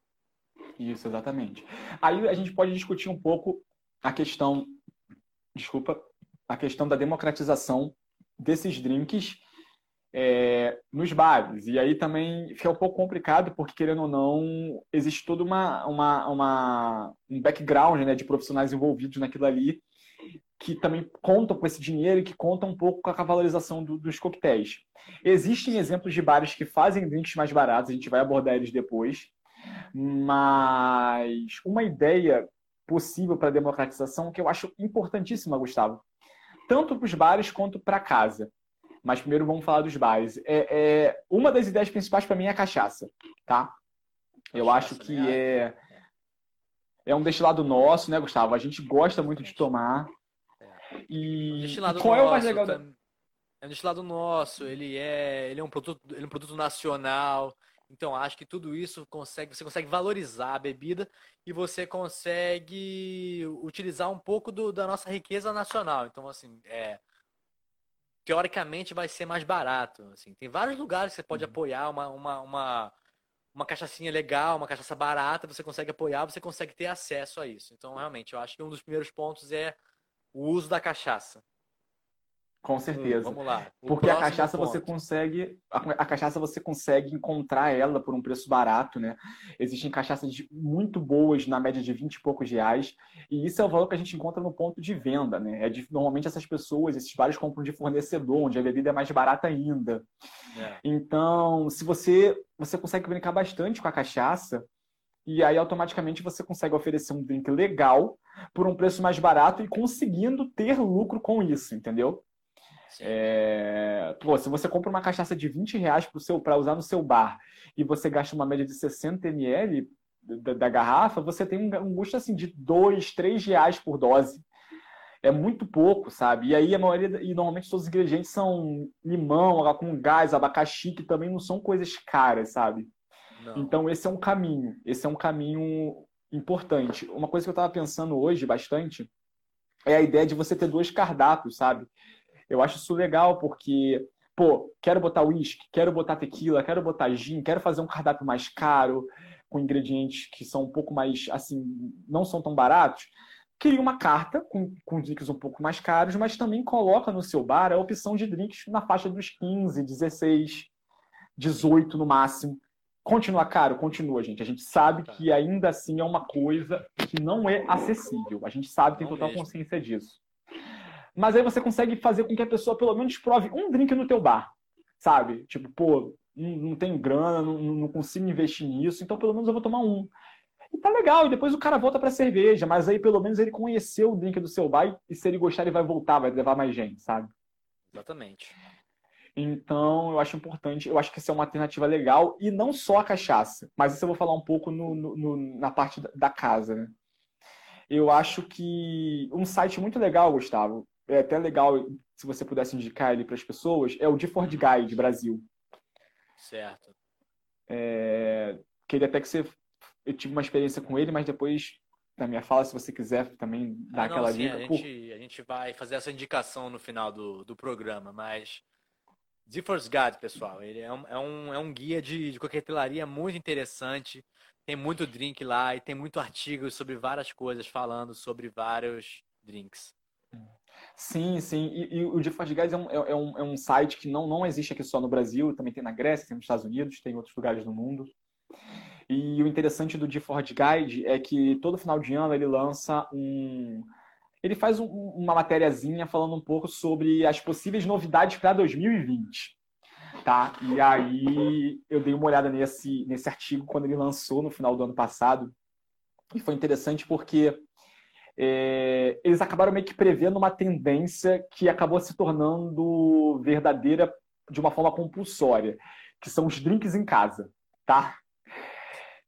Isso, exatamente. Aí a gente pode discutir um pouco a questão, desculpa, a questão da democratização desses drinks é, nos bares. E aí também fica um pouco complicado, porque, querendo ou não, existe todo uma, uma, uma, um background né, de profissionais envolvidos naquilo ali, que também contam com esse dinheiro e que contam um pouco com a valorização do, dos coquetéis. Existem exemplos de bares que fazem drinks mais baratos, a gente vai abordar eles depois, mas uma ideia possível para democratização que eu acho importantíssima, Gustavo, tanto para os bares quanto para casa mas primeiro vamos falar dos bares. É, é uma das ideias principais para mim é a cachaça, tá? Eu acho que né? é é um destilado nosso, né, Gustavo? A gente gosta muito de tomar. É. E, e qual é o mais legal? Da... é um destilado nosso, ele é, ele é um produto, ele é um produto nacional. Então acho que tudo isso consegue, você consegue valorizar a bebida e você consegue utilizar um pouco do, da nossa riqueza nacional. Então assim, é, teoricamente vai ser mais barato. Assim. Tem vários lugares que você pode uhum. apoiar uma, uma, uma, uma cachaçinha legal, uma cachaça barata, você consegue apoiar, você consegue ter acesso a isso. Então, realmente, eu acho que um dos primeiros pontos é o uso da cachaça. Com certeza. Hum, vamos lá. O Porque a cachaça ponto. você consegue. A, a, cachaça você consegue encontrar ela por um preço barato, né? Existem cachaças muito boas na média de 20 e poucos reais. E isso é o valor que a gente encontra no ponto de venda, né? É de, normalmente essas pessoas, esses bares compram de fornecedor, onde a bebida é mais barata ainda. É. Então, se você, você consegue brincar bastante com a cachaça, e aí automaticamente você consegue oferecer um drink legal por um preço mais barato e conseguindo ter lucro com isso, entendeu? É... Pô, se você compra uma cachaça de 20 reais para usar no seu bar e você gasta uma média de 60 ml da, da garrafa, você tem um, um gosto assim de 2, 3 reais por dose. É muito pouco, sabe? E aí a maioria, e normalmente todos os ingredientes são limão, com gás, abacaxi, que também não são coisas caras, sabe? Não. Então esse é um caminho, esse é um caminho importante. Uma coisa que eu estava pensando hoje bastante é a ideia de você ter dois cardápios, sabe? Eu acho isso legal porque, pô, quero botar uísque, quero botar tequila, quero botar gin, quero fazer um cardápio mais caro, com ingredientes que são um pouco mais, assim, não são tão baratos. Cria uma carta com, com drinks um pouco mais caros, mas também coloca no seu bar a opção de drinks na faixa dos 15, 16, 18 no máximo. Continua caro? Continua, gente. A gente sabe tá. que ainda assim é uma coisa que não é acessível. A gente sabe, tem total consciência disso. Mas aí você consegue fazer com que a pessoa pelo menos prove um drink no teu bar, sabe? Tipo, pô, não, não tenho grana, não, não consigo investir nisso, então pelo menos eu vou tomar um. E tá legal, e depois o cara volta pra cerveja, mas aí pelo menos ele conheceu o drink do seu bar e se ele gostar ele vai voltar, vai levar mais gente, sabe? Exatamente. Então, eu acho importante, eu acho que isso é uma alternativa legal, e não só a cachaça, mas isso eu vou falar um pouco no, no, no, na parte da casa, né? Eu acho que um site muito legal, Gustavo, é até legal se você pudesse indicar ele para as pessoas, é o Difford Guide Brasil. Certo. É, queria até que você. Eu tive uma experiência com ele, mas depois, na minha fala, se você quiser também dar ah, não, aquela sim, dica. A gente, a gente vai fazer essa indicação no final do, do programa, mas. Difford's Guide, pessoal, ele é um, é um, é um guia de, de coquetelaria muito interessante. Tem muito drink lá e tem muito artigo sobre várias coisas falando sobre vários drinks. Sim, sim. E, e o Default Guys é um, é, é, um, é um site que não, não existe aqui só no Brasil, também tem na Grécia, tem nos Estados Unidos, tem em outros lugares do mundo. E o interessante do GeForce Guide é que todo final de ano ele lança um. Ele faz um, uma matériazinha falando um pouco sobre as possíveis novidades para 2020. Tá? E aí eu dei uma olhada nesse, nesse artigo quando ele lançou no final do ano passado. E foi interessante porque é, eles acabaram meio que prevendo uma tendência que acabou se tornando verdadeira de uma forma compulsória, que são os drinks em casa, tá?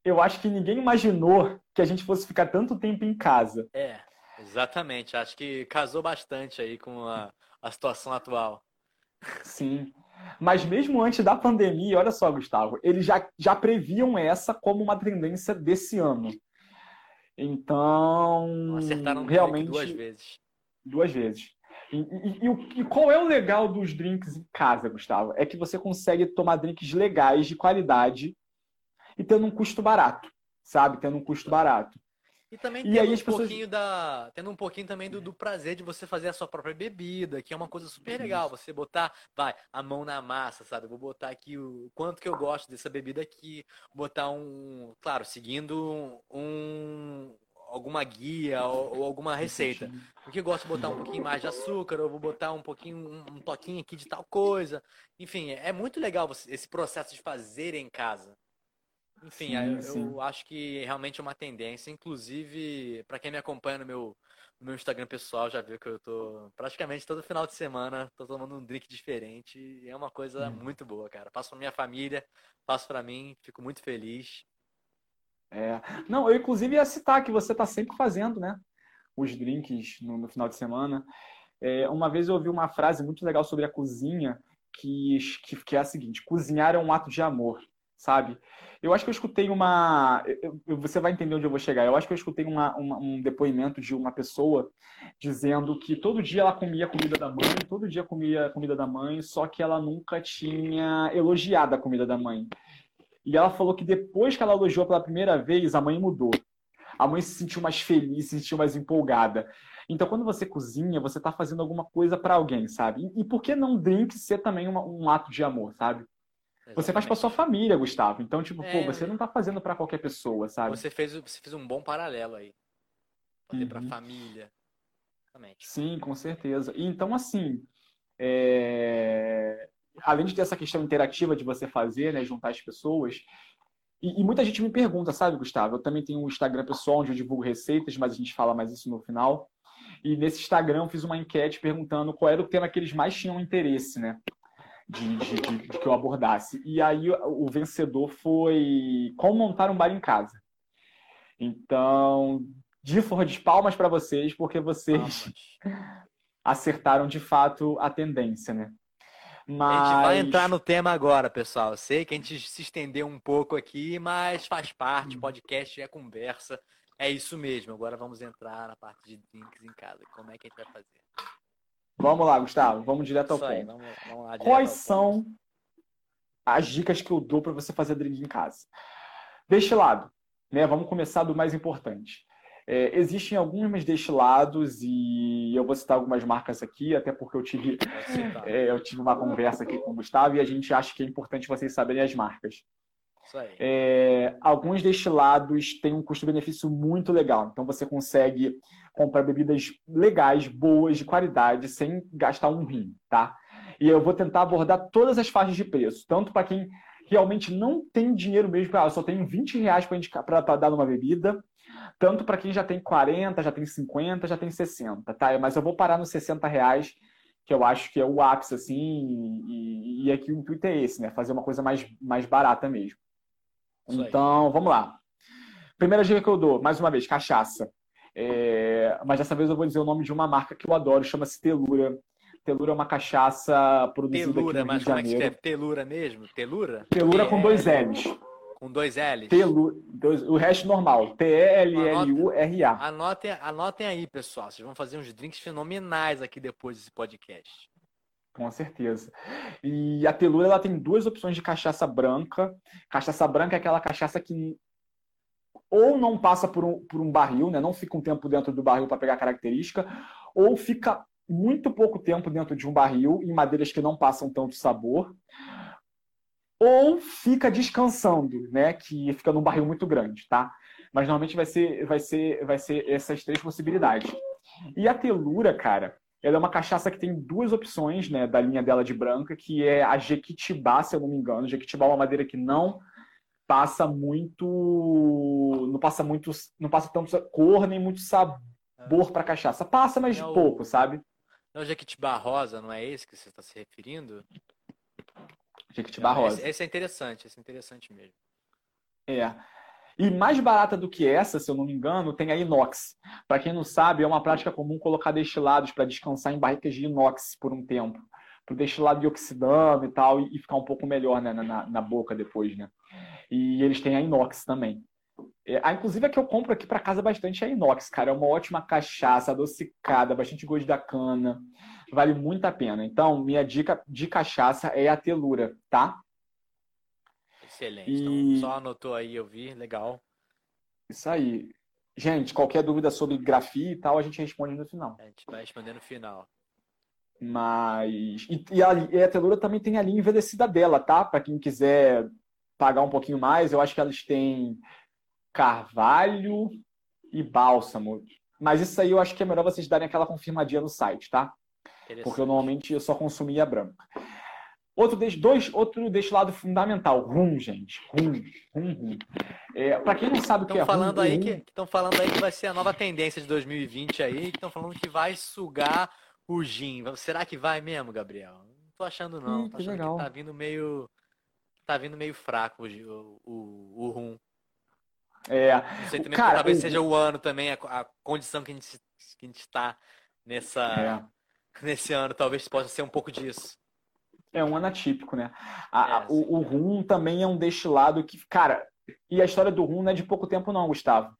Eu acho que ninguém imaginou que a gente fosse ficar tanto tempo em casa. É, exatamente. Acho que casou bastante aí com a, a situação atual. Sim. Mas mesmo antes da pandemia, olha só, Gustavo, eles já, já previam essa como uma tendência desse ano. Então. Acertaram realmente duas vezes. Duas vezes. E, e, e, e, qual é o legal dos drinks em casa, Gustavo? É que você consegue tomar drinks legais, de qualidade, e tendo um custo barato, sabe? Tendo um custo barato. E também tendo, aí, um, pessoas... pouquinho da, tendo um pouquinho também do, do, prazer de você fazer a sua própria bebida, que é uma coisa super legal. Você botar, vai, a mão na massa, sabe? Vou botar aqui o quanto que eu gosto dessa bebida aqui, botar um, claro, seguindo um, alguma guia ou, ou alguma receita. Porque eu gosto de botar um pouquinho mais de açúcar, ou vou botar um pouquinho, um, um toquinho aqui de tal coisa. Enfim, é muito legal esse processo de fazer em casa. Enfim, sim, eu, sim. eu, acho que realmente é uma tendência. Inclusive, para quem me acompanha no meu, no meu Instagram pessoal, já viu que eu tô praticamente todo final de semana tô tomando um drink diferente. E é uma coisa hum. muito boa, cara. Passo pra minha família, passo para mim, fico muito feliz. É. Não, eu inclusive ia citar que você tá sempre fazendo, né? Os drinks no, no final de semana. É, uma vez eu ouvi uma frase muito legal sobre a cozinha, que, que, que é a seguinte: cozinhar é um ato de amor, sabe? Eu acho que eu escutei uma. Você vai entender onde eu vou chegar. Eu acho que eu escutei uma, uma, um depoimento de uma pessoa dizendo que todo dia ela comia comida da mãe, todo dia comia comida da mãe, só que ela nunca tinha elogiado a comida da mãe. E ela falou que depois que ela elogiou pela primeira vez, a mãe mudou. A mãe se sentiu mais feliz, se sentiu mais empolgada. Então, quando você cozinha, você está fazendo alguma coisa para alguém, sabe? E, e, por que não drink ser também uma, um ato de amor, sabe? Exatamente. Você faz para sua família, Gustavo. Então, tipo, é, pô, você não está fazendo para qualquer pessoa, sabe? Você fez, você fez um bom paralelo aí. Fazer uhum. para família. Exatamente. Sim, com certeza. E, então, assim, é... além de ter essa questão interativa de você fazer, né, juntar as pessoas, e, e, muita gente me pergunta, sabe, Gustavo? Eu também tenho um Instagram pessoal onde eu divulgo receitas, mas a gente fala mais isso no final. E nesse Instagram eu fiz uma enquete perguntando qual era o tema que eles mais tinham interesse, né? De, de, de, de que eu abordasse. E aí o vencedor foi como montar um bar em casa. Então, de forma de palmas para vocês, porque vocês acertaram de fato a tendência, né? Mas... A gente vai entrar no tema agora, pessoal. Eu sei que a gente se estendeu um pouco aqui, mas faz parte, hum. podcast é conversa. É isso mesmo. Agora vamos entrar na parte de drinks em casa. Como é que a gente vai fazer? Vamos lá, Gustavo. Vamos direto ao ponto. Aí, vamos, vamos lá, Quais são ponto. as dicas que eu dou para você fazer drink em casa? Destilado. Né? Vamos começar do mais importante. É, existem alguns destilados e eu vou citar algumas marcas aqui, até porque eu tive, é, eu tive uma conversa aqui com o Gustavo e a gente acha que é importante vocês saberem as marcas. É, alguns destilados têm um custo-benefício muito legal. Então você consegue comprar bebidas legais, boas, de qualidade, sem gastar um rim, tá? E eu vou tentar abordar todas as faixas de preço, tanto para quem realmente não tem dinheiro mesmo, ah, eu só tenho 20 reais para dar numa bebida, tanto para quem já tem 40, já tem 50, já tem 60, tá? Mas eu vou parar nos 60 reais, que eu acho que é o ápice, assim, e, e aqui o intuito é esse, né? Fazer uma coisa mais, mais barata mesmo. Então, vamos lá. Primeira dica que eu dou, mais uma vez, cachaça. É, mas dessa vez eu vou dizer o nome de uma marca que eu adoro, chama-se Telura. Telura é uma cachaça produzida Telura, aqui no Rio de Janeiro. mas como é que escreve? Telura mesmo? Telura? Telura com dois L's. Com dois L's? Telura, dois, o resto normal. T-E-L-L-U-R-A. Anotem, anotem aí, pessoal. Vocês vão fazer uns drinks fenomenais aqui depois desse podcast. Com certeza. E a Telura ela tem duas opções de cachaça branca. Cachaça branca é aquela cachaça que ou não passa por um, por um barril, né? não fica um tempo dentro do barril para pegar característica, ou fica muito pouco tempo dentro de um barril, em madeiras que não passam tanto sabor, ou fica descansando, né? que fica num barril muito grande, tá? Mas normalmente vai ser, vai ser, vai ser essas três possibilidades. E a telura, cara, ela é uma cachaça que tem duas opções, né, da linha dela de branca, que é a Jequitibá, se eu não me engano. Jequitibá é uma madeira que não passa muito, não passa muito, não passa tanto cor nem muito sabor para cachaça. Passa, mas é o... pouco, sabe? Não, Jequitibá rosa, não é esse que você está se referindo? Jequitibá rosa. Esse, esse é interessante, esse é interessante mesmo. É. E mais barata do que essa, se eu não me engano, tem a inox. Para quem não sabe, é uma prática comum colocar destilados para descansar em barricas de inox por um tempo. Para o destilado ir oxidando e tal, e ficar um pouco melhor né, na, na boca depois, né? E eles têm a inox também. É, a, inclusive, a que eu compro aqui para casa bastante é a inox, cara. É uma ótima cachaça, adocicada, bastante gosto da cana. Vale muito a pena. Então, minha dica de cachaça é a telura, tá? Excelente. E... Então, só anotou aí, eu vi, legal. Isso aí. Gente, qualquer dúvida sobre grafia e tal, a gente responde no final. A gente vai responder no final. Mas. E, e, a, e a Telura também tem a linha envelhecida dela, tá? Para quem quiser pagar um pouquinho mais, eu acho que elas têm carvalho e bálsamo. Mas isso aí eu acho que é melhor vocês darem aquela confirmadinha no site, tá? Porque eu normalmente eu só consumia branca. Outro, dois, outro destilado fundamental, rum, gente. Rum, rum, rum. É, para quem não sabe o que é falando rum, aí que Estão falando aí que vai ser a nova tendência de 2020 aí, estão falando que vai sugar o gin. Será que vai mesmo, Gabriel? Não tô achando não. Ih, tô achando que, legal. que tá vindo meio... Tá vindo meio fraco o, o, o rum. É. Não sei também, Cara, talvez o... seja o ano também, a, a, condição que a gente, que a gente está nessa... É nesse ano, talvez possa ser um pouco disso. É um ano atípico, né? A, é, o, o rum também é um destilado que, cara, e a história do rum não é de pouco tempo, não, Gustavo.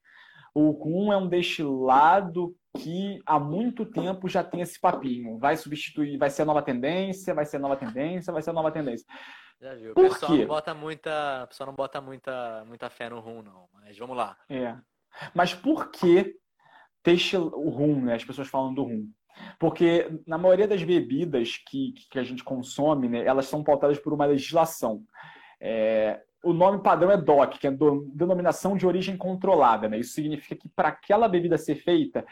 O rum é um destilado que há muito tempo já tem esse papinho. Vai substituir, vai ser a nova tendência, vai ser a nova tendência, vai ser a nova tendência. Já viu. O Por pessoal quê? não bota muita, pessoal não bota muita, muita fé no rum, não. Mas vamos lá. É. Mas por que destil... o rum, né? As pessoas falam do rum. Porque na maioria das bebidas que, que a gente consome, né, elas são pautadas por uma legislação. É, o nome padrão é DOC, que é do, denominação de origem controlada. Né? Isso significa que para aquela bebida ser feita,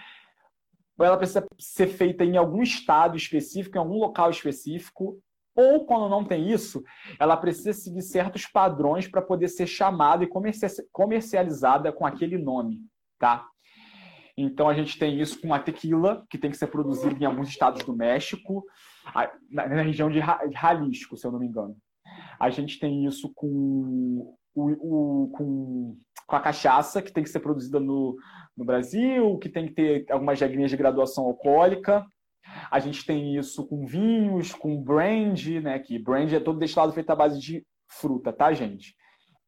ela precisa ser feita em algum estado específico, em algum local específico, ou quando não tem isso, ela precisa seguir certos padrões para poder ser chamada e comercializada com aquele nome, tá? Então a gente tem isso com a tequila, que tem que ser produzida em alguns estados do México, na região de Jalisco, se eu não me engano. A gente tem isso com, o, o, com, com a cachaça, que tem que ser produzida no, no Brasil, que tem que ter algumas regrinhas de graduação alcoólica. A gente tem isso com vinhos, com brand, né? Que brand é todo destilado feito à base de fruta, tá, gente?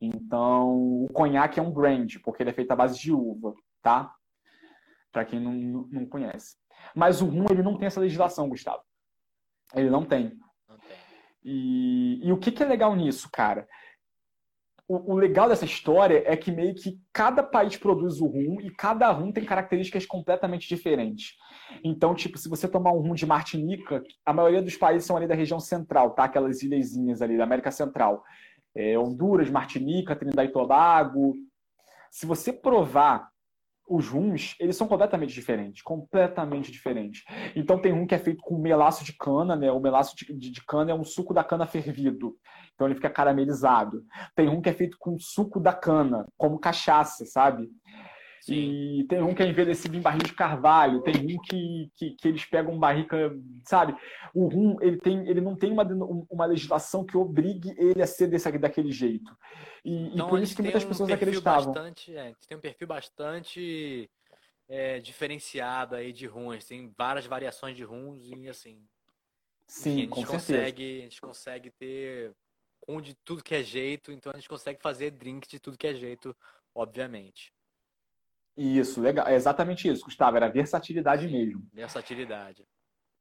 Então, o conhaque é um brand, porque ele é feito à base de uva, tá? Para quem não, não conhece. Mas o rum, ele não tem essa legislação, Gustavo. Ele não tem. Não tem. E, e o que, que é legal nisso, cara? O, o, legal dessa história é que meio que cada país produz o rum e cada rum tem características completamente diferentes. Então, tipo, se você tomar um rum de Martinica, a maioria dos países são ali da região central, tá? Aquelas ilhazinhas ali da América Central. É, Honduras, Martinica, Trinidad e Tobago. Se você provar os rums, eles são completamente diferentes, completamente diferentes. Então tem um que é feito com melaço de cana, né? O melaço de, de, de, cana é um suco da cana fervido, então ele fica caramelizado. Tem um que é feito com suco da cana, como cachaça, sabe? Sim. E tem um que é envelhecido em barril de carvalho, tem um que, que, que eles pegam barrica, sabe? O rum, ele, tem, ele não tem uma, uma legislação que obrigue ele a ser desse, daquele jeito. E, então, e por isso que muitas um pessoas acreditavam. Bastante, é, tem um perfil bastante é, diferenciado aí de runs, tem várias variações de runs e assim. Sim, enfim, a gente consegue, A gente consegue ter um de tudo que é jeito, então a gente consegue fazer drink de tudo que é jeito, obviamente. Isso, legal. É exatamente isso, Gustavo. Era versatilidade mesmo. Versatilidade.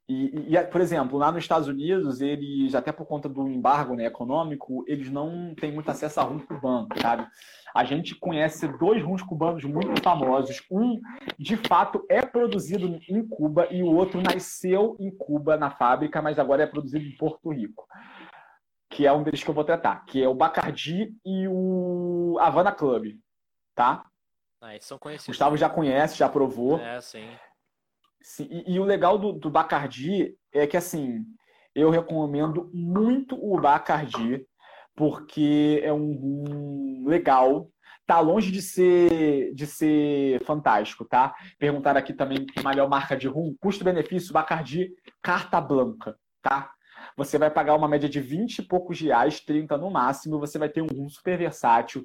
E, e, por exemplo, lá nos Estados Unidos, eles, até por conta do embargo né, econômico, eles não têm muito acesso a rum cubano, sabe? A gente conhece dois rums cubanos muito famosos. Um, de fato, é produzido em Cuba e o outro nasceu em Cuba, na fábrica, mas agora é produzido em Porto Rico. Que é um deles que eu vou tratar, que é o Bacardi e o Havana Club, tá? Ah, são conhecidos. Gustavo já conhece, já provou. É, sim. sim e, e, o legal do, do Bacardi é que, assim, eu recomendo muito o Bacardi, porque é um rum legal, tá longe de ser de ser fantástico, tá? Perguntaram aqui também a melhor marca de rum, custo-benefício Bacardi carta branca, tá? Você vai pagar uma média de 20 e poucos reais, 30 no máximo, você vai ter um rum super versátil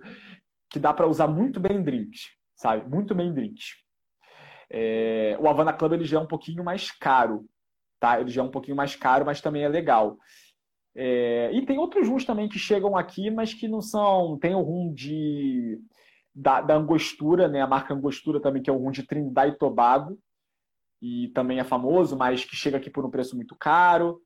que dá para usar muito bem em drinks sabe? Muito drinks. É, o Havana Club ele já é um pouquinho mais caro, tá? Ele já é um pouquinho mais caro, mas também é legal. É, e tem outros rums também que chegam aqui, mas que não são. Tem o rum de da, da Angostura, né? A marca Angostura também, que é o rum de Trindade e Tobago, e também é famoso, mas que chega aqui por um preço muito caro.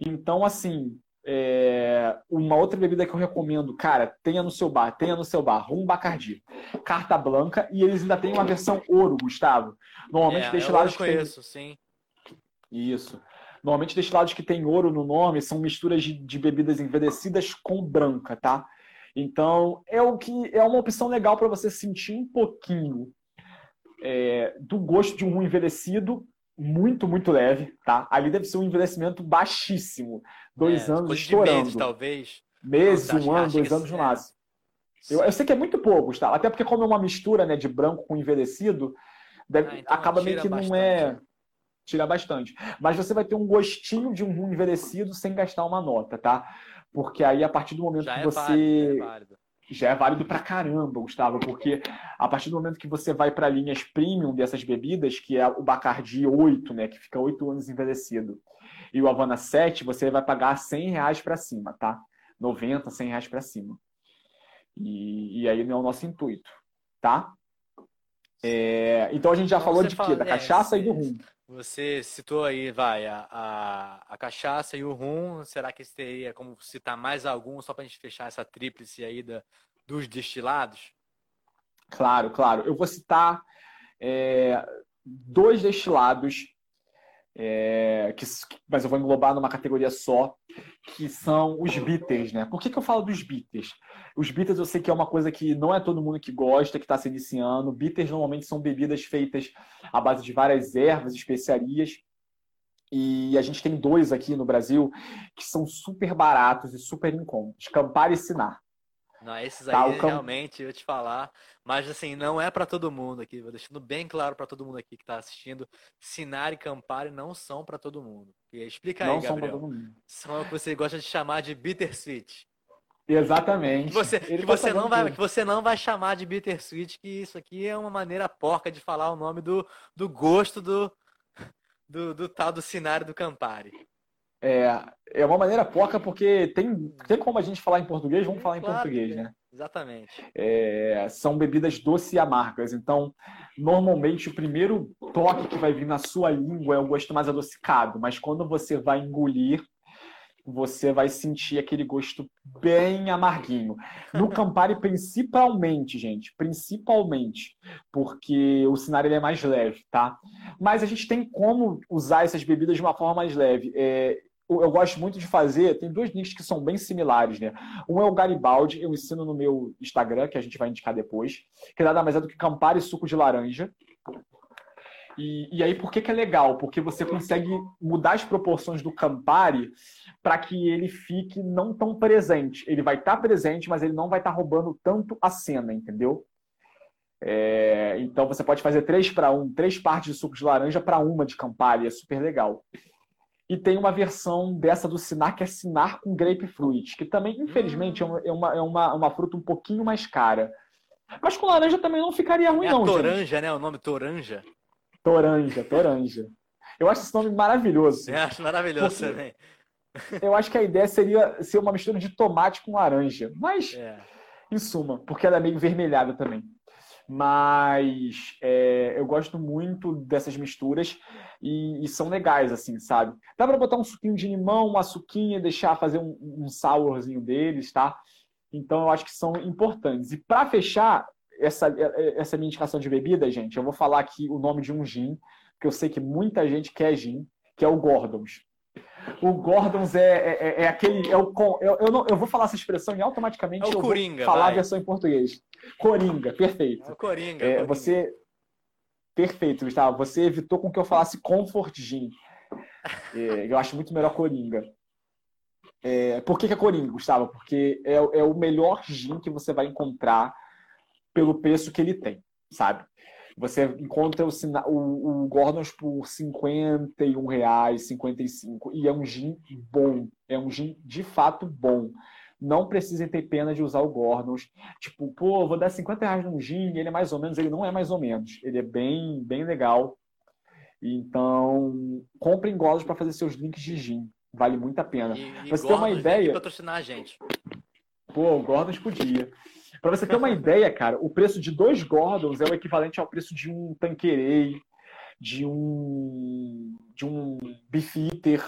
Então, assim, é, uma outra bebida que eu recomendo, cara, tenha no seu bar, tenha no seu bar, rum Bacardi, carta branca e eles ainda têm uma versão ouro, Gustavo. Normalmente é, destilados eu conheço, que tem... sim. Isso. Normalmente destilados que tem ouro no nome são misturas de, de, bebidas envelhecidas com branca, tá? Então é o que é uma opção legal para você sentir um pouquinho é, do gosto de um envelhecido muito, muito leve, tá? Ali deve ser um envelhecimento baixíssimo. Dois é, anos estourando. Meses, talvez. Meses, um ano, dois anos no máximo. Eu, eu, sei que é muito pouco, tá? Até porque como é uma mistura né, de branco com envelhecido, deve, ah, então acaba meio que bastante. não é... Tira bastante. Mas você vai ter um gostinho de um envelhecido sem gastar uma nota, tá? Porque aí, a partir do momento já que é você... Válido, é válido. Já é válido pra caramba, Gustavo, porque a partir do momento que você vai para linhas premium dessas bebidas, que é o Bacardi 8, né, que fica 8 anos envelhecido, e o Havana 7, você vai pagar 100 reais para cima, tá? 90, 100 reais para cima. E, e, aí não é o nosso intuito, tá? É, então a gente já então falou de fala, quê? Da é, cachaça e do rum. Você citou aí, vai, a, a, a, cachaça e o rum. Será que teria como citar mais algum, só para a gente fechar essa tríplice aí da, dos destilados? Claro, claro. Eu vou citar é, dois destilados, é, que, mas eu vou englobar numa categoria só, que são os bitters, né? Por que, que eu falo dos bitters? Os bitters eu sei que é uma coisa que não é todo mundo que gosta, que está se iniciando. Bitters normalmente são bebidas feitas à base de várias ervas, especiarias. E a gente tem dois aqui no Brasil que são super baratos e super em conta. Campari e Sinar. Não, esses tá, aí realmente, eu te falar, mas assim, não é para todo mundo aqui, vou deixando bem claro para todo mundo aqui que está assistindo, Sinar e Campari não são para todo mundo. E explica aí, não Gabriel. São, todo mundo. são o que você gosta de chamar de bittersweet. Exatamente. Que você, que, tá você não vai, que você não vai chamar de bittersweet, que isso aqui é uma maneira porca de falar o nome do, do gosto do, do, do tal do Sinário do Campari. É, é uma maneira porca porque tem, tem como a gente falar em português, vamos falar em claro, português, né? Exatamente. É, são bebidas doces e amargas. Então, normalmente, o primeiro toque que vai vir na sua língua é o gosto mais adocicado. Mas quando você vai engolir, você vai sentir aquele gosto bem amarguinho. No Campari, principalmente, gente, principalmente, porque o cenário é mais leve, tá? Mas a gente tem como usar essas bebidas de uma forma mais leve. É, eu gosto muito de fazer, tem dois nicks que são bem similares, né? Um é o Garibaldi, eu ensino no meu Instagram, que a gente vai indicar depois, que nada mais é do que Campari e suco de laranja. E, e aí, por que, que é legal? Porque você consegue mudar as proporções do Campari para que ele fique não tão presente. Ele vai estar tá presente, mas ele não vai estar tá roubando tanto a cena, entendeu? É, então você pode fazer três para um, três partes de suco de laranja para uma de Campari, é super legal. E tem uma versão dessa do Sinar, que é Sinar com grapefruit, que também, infelizmente, é, é uma, é uma, uma fruta um pouquinho mais cara. Mas com laranja também não ficaria ruim, é não. Toranja, gente. né? O nome Toranja. Toranja, Toranja. Eu acho esse nome maravilhoso. Eu acho maravilhoso também. Eu acho que a ideia seria ser uma mistura de tomate com laranja. Mas, é. em suma, porque ela é meio vermelhada também. Mas é, eu gosto muito dessas misturas e, e, são legais, assim, sabe? Dá para botar um suquinho de limão, uma suquinha, deixar fazer um, um sourzinho deles, tá? Então eu acho que são importantes. E para fechar, essa, essa minha indicação de bebida, gente, eu vou falar aqui o nome de um gin, que eu sei que muita gente quer gin, que é o Gordons. O Gordons é, é, é, é aquele. É o, eu, eu, não, eu vou falar essa expressão e automaticamente é eu Coringa, vou falar vai. a versão em português. Coringa, perfeito. É o Coringa, é, Coringa. Você. Perfeito, Gustavo. Você evitou com que eu falasse Comfort Gin. É, eu acho muito melhor Coringa. É, por que, que é Coringa, Gustavo? Porque é, é o melhor gin que você vai encontrar pelo preço que ele tem, sabe? Você encontra o, o, o Gordons por 51 reais, 55 e é um gin bom, é um gin de fato bom. Não precisem ter pena de usar o Gordons. Tipo, pô, vou dar 50 reais num gin, ele é mais ou menos, ele não é mais ou menos. Ele é bem, bem legal. Então, comprem Gordons para fazer seus drinks de gin. Vale muito a pena. E, e você ter uma ideia. patrocinar a gente. Pô, o Gordons podia. Para você ter uma ideia, cara, o preço de dois Gordons é o equivalente ao preço de um Tanqueray, de um de um Beefeater,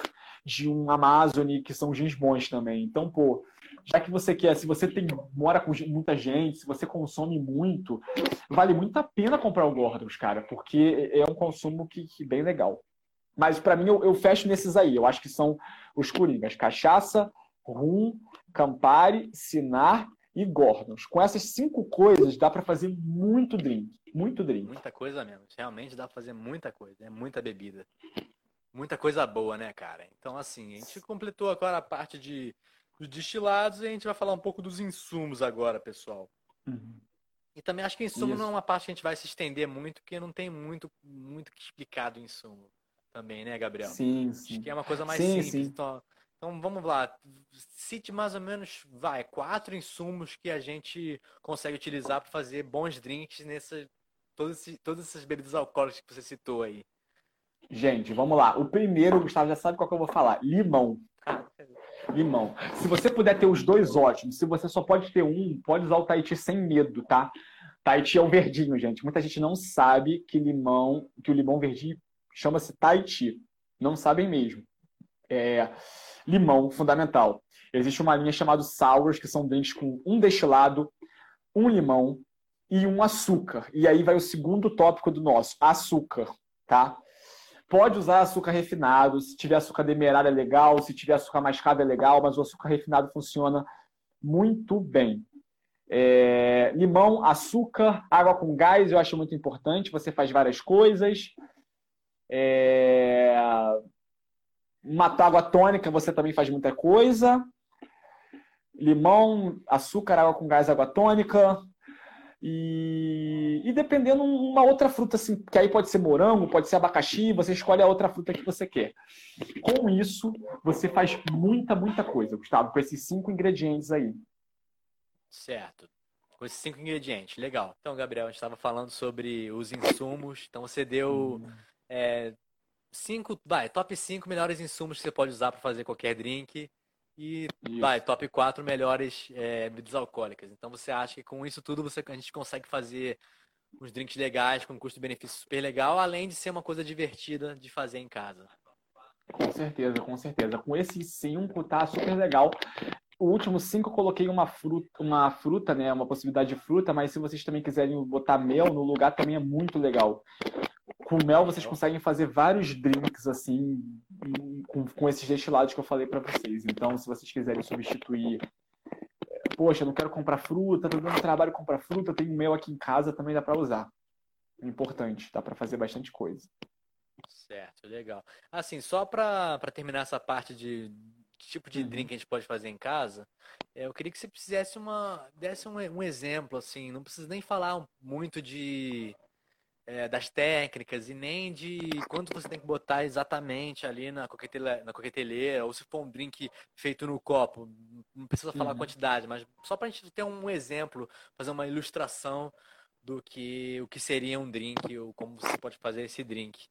de um Amazon, que são jeans bons também. Então, pô, já que você quer, se você tem mora com muita gente, se você consome muito, vale muito a pena comprar o Gordons, cara, porque é um consumo que, que bem legal. Mas para mim eu, eu, fecho nesses aí. Eu acho que são os coringas: cachaça, rum, Campari, Sinar e Gordons. Com essas cinco coisas, dá para fazer muito drink. Muito drink. Muita coisa mesmo. Realmente dá para fazer muita coisa. É muita bebida. Muita coisa boa, né, cara? Então, assim, a gente completou agora a parte de, dos destilados e a gente vai falar um pouco dos insumos agora, pessoal. Uhum. E também acho que insumo Isso. não é uma parte que a gente vai se estender muito, porque não tem muito muito que explicar do insumo também, né, Gabriel? Sim, sim. Acho que é uma coisa mais sim, simples. Sim. Então, Então vamos lá. Cite mais ou menos, vai, quatro insumos que a gente consegue utilizar para fazer bons drinks nessa, todas, todas essas bebidas alcoólicas que você citou aí. Gente, vamos lá. O primeiro, o Gustavo já sabe qual que eu vou falar. Limão. Limão. Se você puder ter os dois, ótimo. Se você só pode ter um, pode usar o Tahiti sem medo, tá? Tahiti é o verdinho, gente. Muita gente não sabe que limão, que o limão verdinho chama-se Tahiti. Não sabem mesmo. É, limão, fundamental. Existe uma linha chamada sours, que são drinks com um destilado, um limão e um açúcar. E aí vai o segundo tópico do nosso, açúcar, tá? Pode usar açúcar refinado, se tiver açúcar demerara é legal, se tiver açúcar mascavo é legal, mas o açúcar refinado funciona muito bem. É, limão, açúcar, água com gás, eu acho muito importante. Você faz várias coisas. É, uma água tônica, você também faz muita coisa. Limão, açúcar, água com gás, água tônica. E, e dependendo uma outra fruta, assim, que aí pode ser morango, pode ser abacaxi, você escolhe a outra fruta que você quer. Com isso, você faz muita, muita coisa, Gustavo, com esses cinco ingredientes aí. Certo. Com esses cinco ingredientes, legal. Então, Gabriel, a gente estava falando sobre os insumos. Então, você deu hum. é, cinco, vai, top 5 melhores insumos que você pode usar para fazer qualquer drink. E isso. vai, top 4 melhores é, bebidas alcoólicas. Então você acha que com isso tudo você, a gente consegue fazer uns drinks legais, com custo-benefício super legal, além de ser uma coisa divertida de fazer em casa. Com certeza, com certeza. Com esse 5 tá super legal. O último 5 eu coloquei uma fruta, uma fruta, né? Uma possibilidade de fruta, mas se vocês também quiserem botar mel no lugar, também é muito legal. Com mel vocês conseguem fazer vários drinks assim com, com esses destilados que eu falei para vocês. Então, se vocês quiserem substituir, é, poxa, não quero comprar fruta, tô dando trabalho comprar fruta, tenho mel aqui em casa, também dá para usar. É importante, dá para fazer bastante coisa. Certo, legal. Assim, só para terminar essa parte de que tipo de uhum. drink a gente pode fazer em casa, é, eu queria que você fizesse uma, desse um, um exemplo, assim, não precisa nem falar muito de é, das técnicas e nem de quanto você tem que botar exatamente ali na coqueteleira, na coqueteleira ou se for um drink feito no copo. Não precisa falar uhum. a quantidade, mas só para a gente ter um exemplo, fazer uma ilustração do que o que seria um drink ou como você pode fazer esse drink.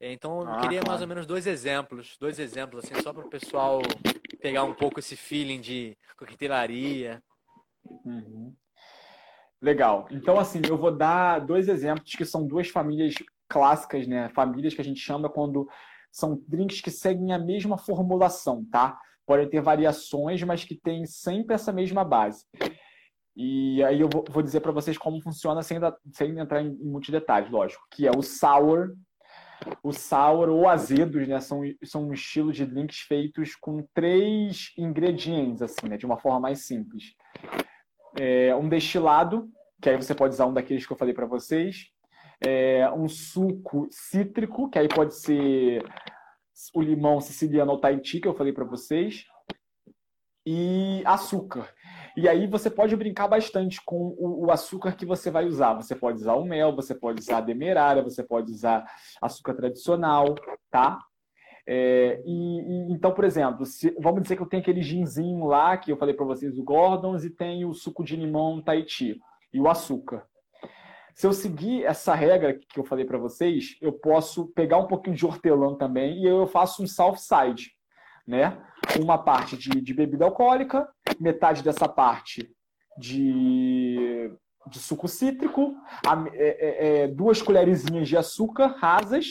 É, então eu ah, queria mais ou menos dois exemplos, dois exemplos assim, só para o pessoal pegar um pouco esse feeling de coquetelaria. Uhum. Legal. Então, assim, eu vou dar dois exemplos que são duas famílias clássicas, né? Famílias que a gente chama quando são drinks que seguem a mesma formulação, tá? Podem ter variações, mas que tem sempre essa mesma base. E aí eu vou dizer para vocês como funciona sem, sem entrar em muitos detalhes, lógico. Que é o sour, o sour ou azedos, né? São, são um estilo de drinks feitos com três ingredientes, assim, né? De uma forma mais simples é, um destilado, que aí você pode usar um daqueles que eu falei para vocês, é, um suco cítrico, que aí pode ser o limão siciliano ou Tahiti, que eu falei para vocês, e açúcar. E aí você pode brincar bastante com o, o, açúcar que você vai usar. Você pode usar o mel, você pode usar a demerara, você pode usar açúcar tradicional, tá? É, e, e, então, por exemplo, se, vamos dizer que eu tenho aquele ginzinho lá, que eu falei para vocês, o Gordons, e tem o suco de limão Tahiti e o açúcar. Se eu seguir essa regra que eu falei para vocês, eu posso pegar um pouquinho de hortelã também e eu faço um south side, né? Uma parte de, de bebida alcoólica, metade dessa parte de, de suco cítrico, a, é, é, é duas colherzinhas de açúcar rasas,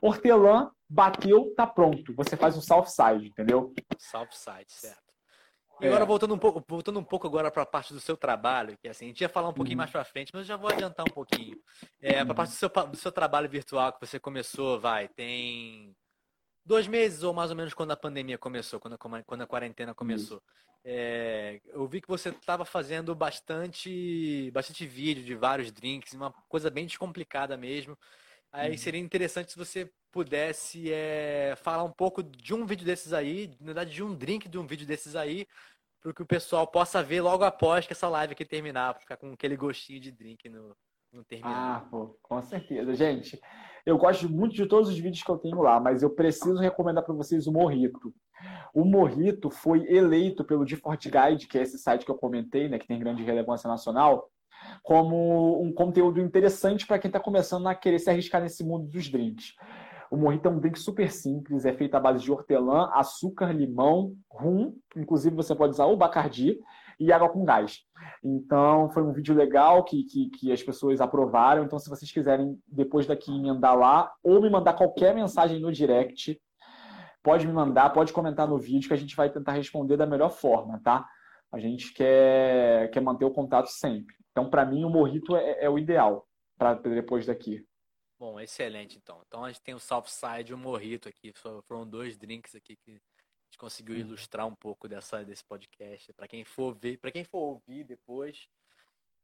hortelã bateu, tá pronto. Você faz um south side, entendeu? South side, certo. E é. agora voltando um pouco, voltando um pouco agora para a parte do seu trabalho, que assim, a gente ia falar um pouquinho uhum. mais para frente, mas eu já vou adiantar um pouquinho. É, uhum. para a parte do seu, do seu trabalho virtual que você começou, vai, tem dois meses ou mais ou menos quando a pandemia começou, quando, quando a quarentena começou. É, eu vi que você estava fazendo bastante, bastante vídeo de vários drinks, uma coisa bem descomplicada mesmo. Aí uhum. seria interessante se você pudesse é, falar um pouco de um vídeo desses aí, na verdade de um drink de um vídeo desses aí, para que o pessoal possa ver logo após que essa live aqui terminar, ficar com aquele gostinho de drink no, no terminar. Ah, pô, com certeza. Gente, eu gosto muito de todos os vídeos que eu tenho lá, mas eu preciso recomendar para vocês o Morrito. O Morrito foi eleito pelo Difford Guide, que é esse site que eu comentei, né, que tem grande relevância nacional, como um conteúdo interessante para quem está começando a querer se arriscar nesse mundo dos drinks. O morrito é um drink super simples, é feito à base de hortelã, açúcar, limão, rum, inclusive você pode usar o bacardi e água com gás. Então, foi um vídeo legal que, que, que, as pessoas aprovaram. Então, se vocês quiserem, depois daqui, emendar lá ou me mandar qualquer mensagem no direct, pode me mandar, pode comentar no vídeo que a gente vai tentar responder da melhor forma, tá? A gente quer, quer manter o contato sempre. Então, para mim, o morrito é, é o ideal para depois daqui. Bom, excelente então. Então a gente tem o Southside e o Morrito aqui. Foram dois drinks aqui que a gente conseguiu uhum. ilustrar um pouco dessa, desse podcast. Para quem for ver, para quem for ouvir depois.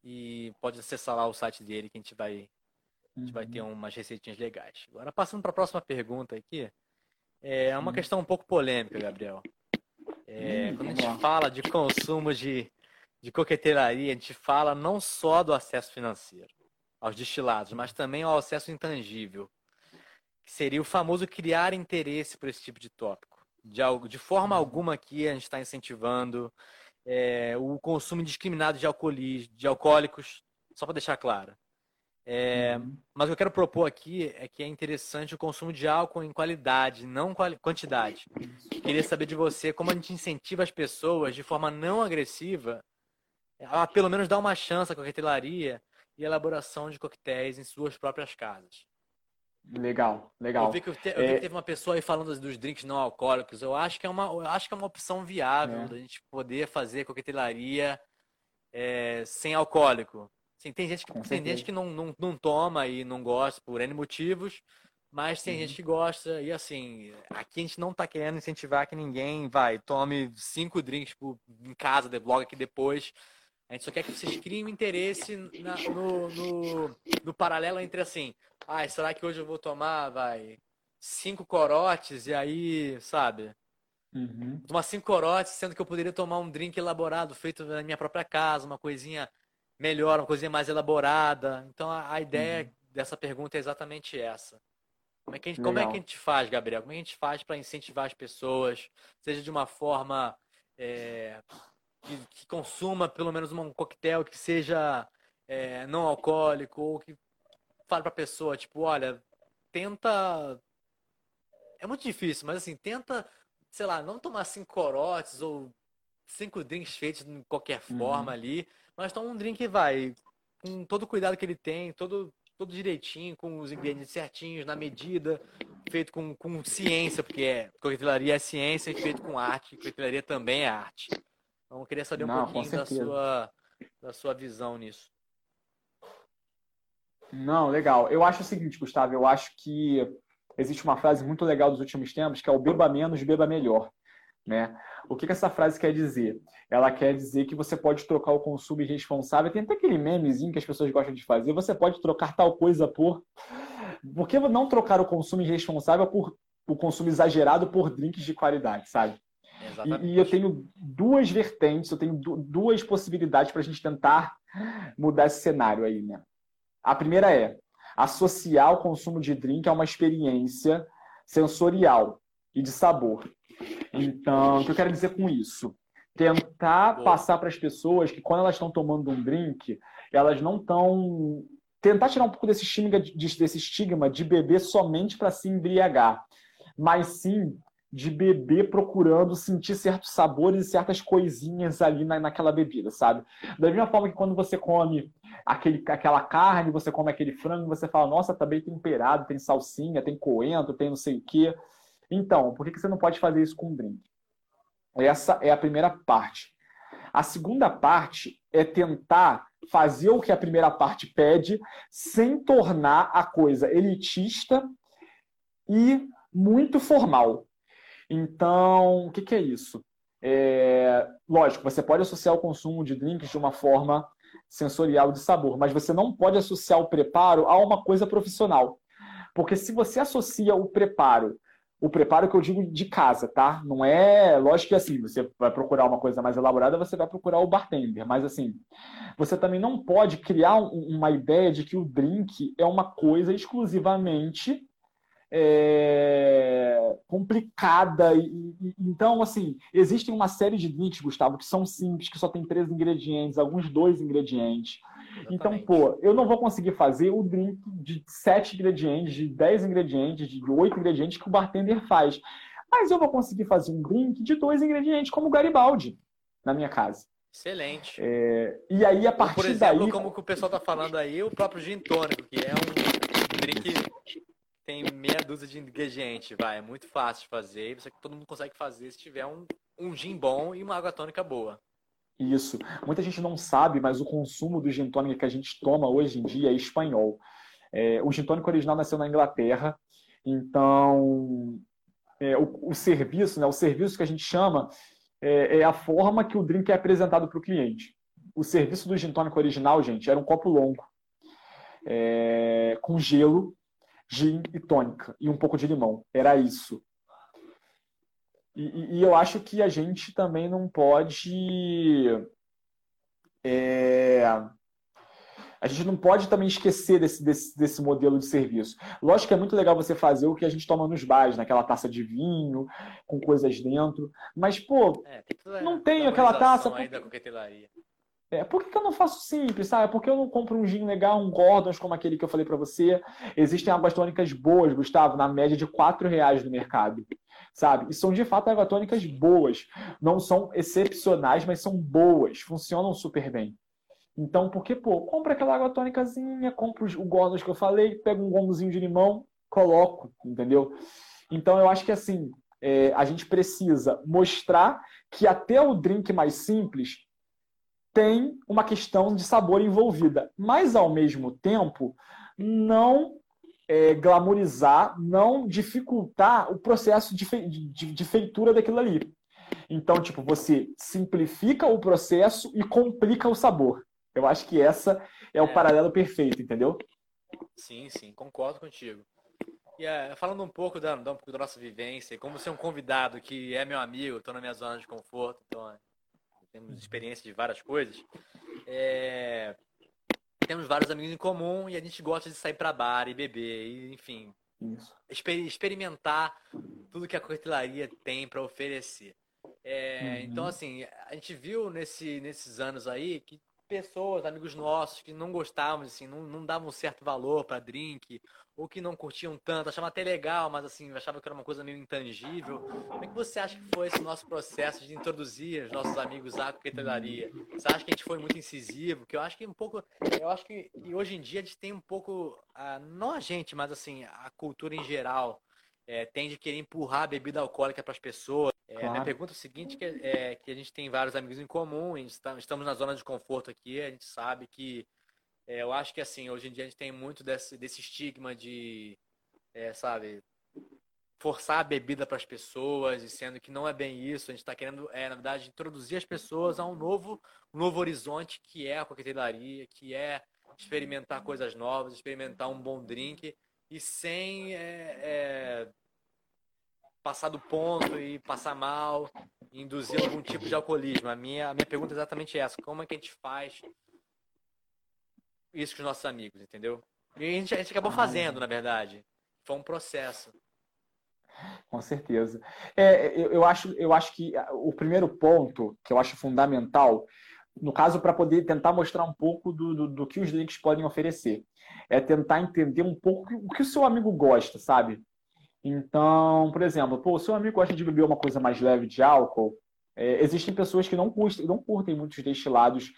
E pode acessar lá o site dele que a gente vai, a gente vai ter uhum. umas receitinhas legais. Agora, passando para a próxima pergunta aqui. É uma uhum. questão um pouco polêmica, Gabriel. É, quando a gente fala de consumo de, de coquetelaria, a gente fala não só do acesso financeiro aos destilados, mas também ao acesso intangível, que seria o famoso criar interesse por esse tipo de tópico. De, de forma alguma aqui a gente está incentivando é, o consumo indiscriminado de, alcoolis, de alcoólicos, só para deixar claro. É, uhum. Mas o que eu quero propor aqui é que é interessante o consumo de álcool em qualidade, não quali quantidade. Queria saber de você como a gente incentiva as pessoas de forma não agressiva a pelo menos dar uma chance à coquetelaria e elaboração de coquetéis em suas próprias casas. Legal, legal. Eu vi que, eu te, eu vi que é. teve uma pessoa aí falando dos drinks não alcoólicos. Eu acho que é uma, eu acho que é uma opção viável é. da gente poder fazer coquetelaria é, sem alcoólico. Assim, tem gente que, tem gente que não, não, não toma e não gosta por N motivos, mas tem uhum. gente que gosta. E assim, aqui a gente não está querendo incentivar que ninguém vai, tome cinco drinks por, em casa, de blog aqui depois. A gente só quer que vocês criem um interesse na, no, no, no, paralelo entre assim, ah, será que hoje eu vou tomar, vai, cinco corotes e aí, sabe? Uhum. Tomar cinco corotes, sendo que eu poderia tomar um drink elaborado, feito na minha própria casa, uma coisinha melhor, uma coisinha mais elaborada. Então a, a ideia uhum. dessa pergunta é exatamente essa. Como é, que a gente, como é que a gente faz, Gabriel? Como é que a gente faz para incentivar as pessoas, seja de uma forma é, que, que, consuma pelo menos um coquetel que seja é, não alcoólico ou que fale para a pessoa, tipo, olha, tenta. É muito difícil, mas assim, tenta, sei lá, não tomar cinco corotes ou cinco drinks feitos de qualquer forma uhum. ali, mas toma um drink vai com todo o cuidado que ele tem, todo, todo direitinho, com os ingredientes certinhos, na medida, feito com, com ciência, porque é, coquetelaria é ciência e feito com arte, coquetelaria também é arte. Então eu queria saber um Não, pouquinho da sua, da sua visão nisso. Não, legal. Eu acho o seguinte, Gustavo, eu acho que existe uma frase muito legal dos últimos tempos que é o beba menos, beba melhor. Né? O que, que essa frase quer dizer? Ela quer dizer que você pode trocar o consumo irresponsável. Tem até aquele memezinho que as pessoas gostam de fazer. Você pode trocar tal coisa por. Por que não trocar o consumo irresponsável por o consumo exagerado por drinks de qualidade, sabe? E, e, eu tenho duas vertentes, eu tenho duas possibilidades para a gente tentar mudar esse cenário aí, né? A primeira é associar o consumo de drink a uma experiência sensorial e de sabor. Então, o que eu quero dizer com isso? Tentar Boa. passar para as pessoas que quando elas estão tomando um drink, elas não estão. Tentar tirar um pouco desse estigma de, desse estigma de beber somente para se embriagar, mas sim de beber procurando sentir certos sabores e certas coisinhas ali na, naquela bebida, sabe? Da mesma forma que quando você come aquele, aquela carne, você come aquele frango, você fala, nossa, tá bem temperado, tem salsinha, tem coentro, tem não sei o quê. Então, por que, você não pode fazer isso com um drink? Essa é a primeira parte. A segunda parte é tentar fazer o que a primeira parte pede, sem tornar a coisa elitista e muito formal. Então, o que, que é isso? É, lógico, você pode associar o consumo de drinks de uma forma sensorial de sabor, mas você não pode associar o preparo a uma coisa profissional. Porque se você associa o preparo, o preparo que eu digo de casa, tá? Não é, lógico que assim, você vai procurar uma coisa mais elaborada, você vai procurar o bartender, mas assim, você também não pode criar uma ideia de que o drink é uma coisa exclusivamente é, complicada. Então, assim, existem uma série de drinks, Gustavo, que são simples, que só tem três ingredientes, alguns dois ingredientes. Exatamente. Então, pô, eu não vou conseguir fazer o drink de sete ingredientes, de dez ingredientes, de oito ingredientes que o bartender faz. Mas eu vou conseguir fazer um drink de dois ingredientes, como o Garibaldi, na minha casa. Excelente. É, e aí, a partir Por exemplo, daí... como o pessoal tá falando aí, o próprio gin tônico, que é um drink tem meia dúzia de ingredientes, vai, é muito fácil de fazer, você todo mundo consegue fazer se tiver um, um gin bom e uma água tônica boa. Isso. Muita gente não sabe, mas o consumo do gin tônica que a gente toma hoje em dia é espanhol. É, o gin tônico original nasceu na Inglaterra, então é, o, o, serviço, né, o serviço que a gente chama é, é a forma que o drink é apresentado para o cliente. O serviço do gin tônico original, gente, era um copo longo, é, com gelo, gin e tônica e um pouco de limão. Era isso. E, e eu acho que a gente também não pode. É, a gente não pode também esquecer desse, desse, desse modelo de serviço. Lógico que é muito legal você fazer o que a gente toma nos bares, naquela taça de vinho, com coisas dentro. Mas, pô, é, tem não tem aquela taça. Porque... É, por que, que, eu não faço simples, sabe? Por que eu não compro um gin legal, um Gordons como aquele que eu falei para você? Existem águas tônicas boas, Gustavo, na média de quatro reais no mercado, sabe? E são de fato águas tônicas boas. Não são excepcionais, mas são boas, funcionam super bem. Então, por que, pô, compra aquela água tônicazinha, compra o Gordons que eu falei, pega um gomozinho de limão, coloco, entendeu? Então, eu acho que assim, é, a gente precisa mostrar que até o drink mais simples tem uma questão de sabor envolvida, mas ao mesmo tempo não é, glamorizar, não dificultar o processo de, fe de, de feitura daquilo ali. Então, tipo, você simplifica o processo e complica o sabor. Eu acho que essa é, é. o paralelo perfeito, entendeu? Sim, sim, concordo contigo. E é, falando um pouco da, um pouco da nossa vivência, como ser um convidado que é meu amigo, estou na minha zona de conforto, então é temos experiência de várias coisas. É... Temos vários amigos em comum e a gente gosta de sair para bar e beber, e, enfim, exper experimentar tudo que a coquetelaria tem para oferecer. É... Uhum. Então, assim, a gente viu nesse, nesses anos aí que pessoas, amigos nossos, que não gostavam, assim, não, não davam certo valor para drink, ou que não curtiam tanto, achavam até legal, mas assim, achavam que era uma coisa meio intangível. Como é que você acha que foi esse nosso processo de introduzir os nossos amigos à coquetelaria? Você acha que a gente foi muito incisivo? Que eu acho que um pouco, eu acho que hoje em dia a gente tem um pouco, não a gente, mas assim, a cultura em geral, é, tende a querer empurrar a bebida alcoólica para as pessoas. É, claro. Minha pergunta é o seguinte, que, é, que a gente tem vários amigos em comum, está, estamos na zona de conforto aqui, a gente sabe que é, eu acho que assim, hoje em dia a gente tem muito desse, desse estigma de, é, sabe, forçar a bebida para as pessoas, e sendo que não é bem isso, a gente está querendo, é, na verdade, introduzir as pessoas a um novo, um novo horizonte que é a coquetelaria, que é experimentar coisas novas, experimentar um bom drink e sem é, é, passar do ponto e passar mal, induzir algum tipo de alcoolismo. A minha, a minha pergunta é exatamente essa: como é que a gente faz isso com os nossos amigos, entendeu? E a gente, a gente acabou fazendo, na verdade. Foi um processo. Com certeza. É, eu, eu, acho, eu acho que o primeiro ponto que eu acho fundamental, no caso, para poder tentar mostrar um pouco do, do, do que os drinks podem oferecer é tentar entender um pouco o que o seu amigo gosta, sabe? Então, por exemplo, pô, o seu amigo gosta de beber uma coisa mais leve de álcool, é, existem pessoas que não curtem, não curtem muitos destilados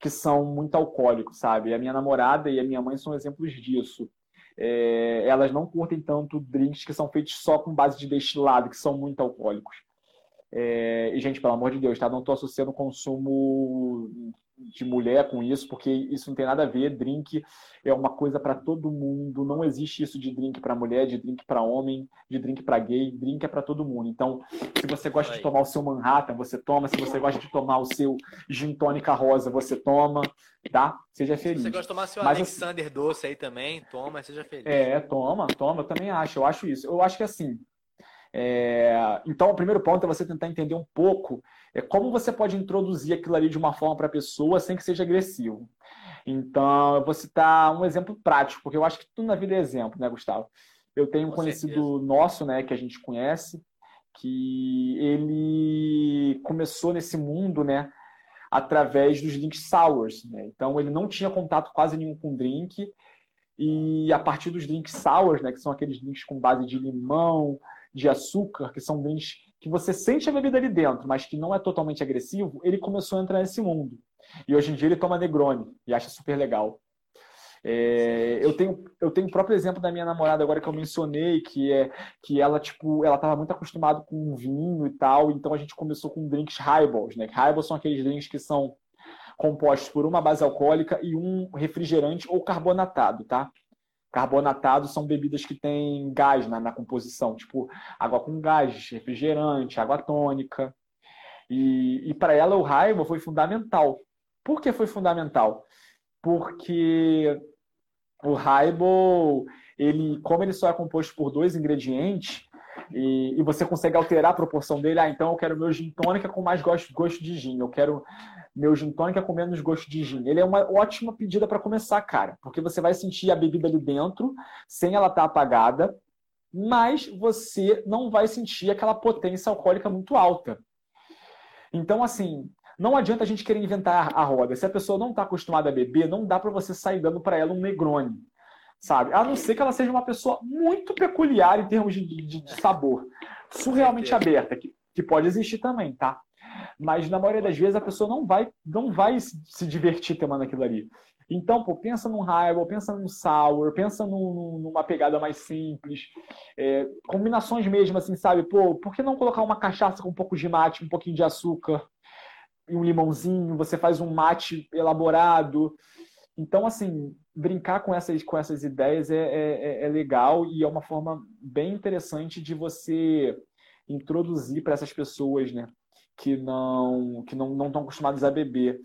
que são muito alcoólicos, sabe? A minha namorada e a minha mãe são exemplos disso. É, elas não curtem tanto drinks que são feitos só com base de destilado, que são muito alcoólicos. É, e, gente, pelo amor de Deus, tá? Não estou associando consumo de mulher com isso, porque isso não tem nada a ver. Drink é uma coisa para todo mundo. Não existe isso de drink para mulher, de drink para homem, de drink para gay. Drink é para todo mundo. Então, se você gosta de tomar o seu Manhattan, você toma. Se você gosta de tomar o seu gin tônica rosa, você toma, tá? Seja feliz. Se você gosta de tomar seu Mas, Alexander assim, doce aí também, toma, seja feliz. É, toma, toma. Eu também acho. Eu acho isso. Eu acho que assim. É... Então, o primeiro ponto é você tentar entender um pouco é como você pode introduzir aquilo ali de uma forma para a pessoa sem que seja agressivo. Então, eu vou citar um exemplo prático, porque eu acho que tudo na vida é exemplo, né, Gustavo? Eu tenho um conhecido certeza. nosso, né, que a gente conhece, que ele começou nesse mundo, né, através dos drinks sours, né? Então ele não tinha contato quase nenhum com drink e a partir dos drinks sours, né, que são aqueles drinks com base de limão, de açúcar, que são drinks que você sente a bebida ali dentro, mas que não é totalmente agressivo, ele começou a entrar nesse mundo. E hoje em dia ele toma Negroni e acha super legal. É, eu tenho eu tenho o próprio exemplo da minha namorada agora que eu mencionei que é que ela tipo ela estava muito acostumada com vinho e tal então a gente começou com drinks highballs né highballs são aqueles drinks que são compostos por uma base alcoólica e um refrigerante ou carbonatado tá carbonatados são bebidas que têm gás na, na composição tipo água com gás refrigerante água tônica e, e para ela o highball foi fundamental por que foi fundamental porque o Highball, ele, como ele só é composto por dois ingredientes, e, e, você consegue alterar a proporção dele. Ah, então eu quero meu gin tônica com mais gosto, gosto de gin. Eu quero meu gin tônica com menos gosto de gin. Ele é uma ótima pedida para começar, cara, porque você vai sentir a bebida ali dentro, sem ela estar tá apagada, mas você não vai sentir aquela potência alcoólica muito alta. Então, assim, não adianta a gente querer inventar a roda. Se a pessoa não está acostumada a beber, não dá para você sair dando para ela um Negroni, sabe? A não ser que ela seja uma pessoa muito peculiar em termos de, de, de sabor, surrealmente aberta, que, que pode existir também, tá? Mas na maioria das vezes a pessoa não vai, não vai se divertir tomando aquilo ali. Então, pô, pensa num highball, pensa num sour, pensa num, numa pegada mais simples. É, combinações mesmo, assim, sabe? Pô, por que não colocar uma cachaça com um pouco de mate, um pouquinho de açúcar? e um limãozinho, você faz um mate elaborado. Então, assim, brincar com essas, com essas ideias é, é, é, é legal e é uma forma bem interessante de você introduzir para essas pessoas, né? Que não que não estão acostumadas a beber.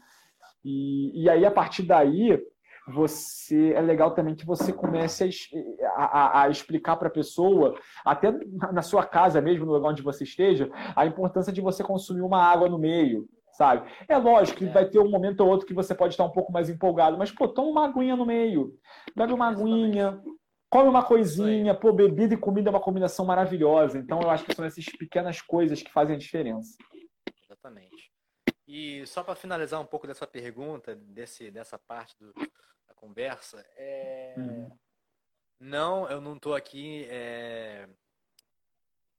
E, e aí, a partir daí, você é legal também que você comece a, a, a explicar para a pessoa, até na sua casa mesmo, no lugar onde você esteja, a importância de você consumir uma água no meio, sabe? É lógico que é. vai ter um momento ou outro que você pode estar um pouco mais empolgado, mas, pô, toma uma aguinha no meio. Bebe uma aguinha, come uma coisinha, pô, bebida e comida é uma combinação maravilhosa. Então, eu acho que são essas pequenas coisas que fazem a diferença. Exatamente. E só para finalizar um pouco dessa pergunta, desse, dessa parte do, da conversa, é... Hum. não, eu não estou aqui é...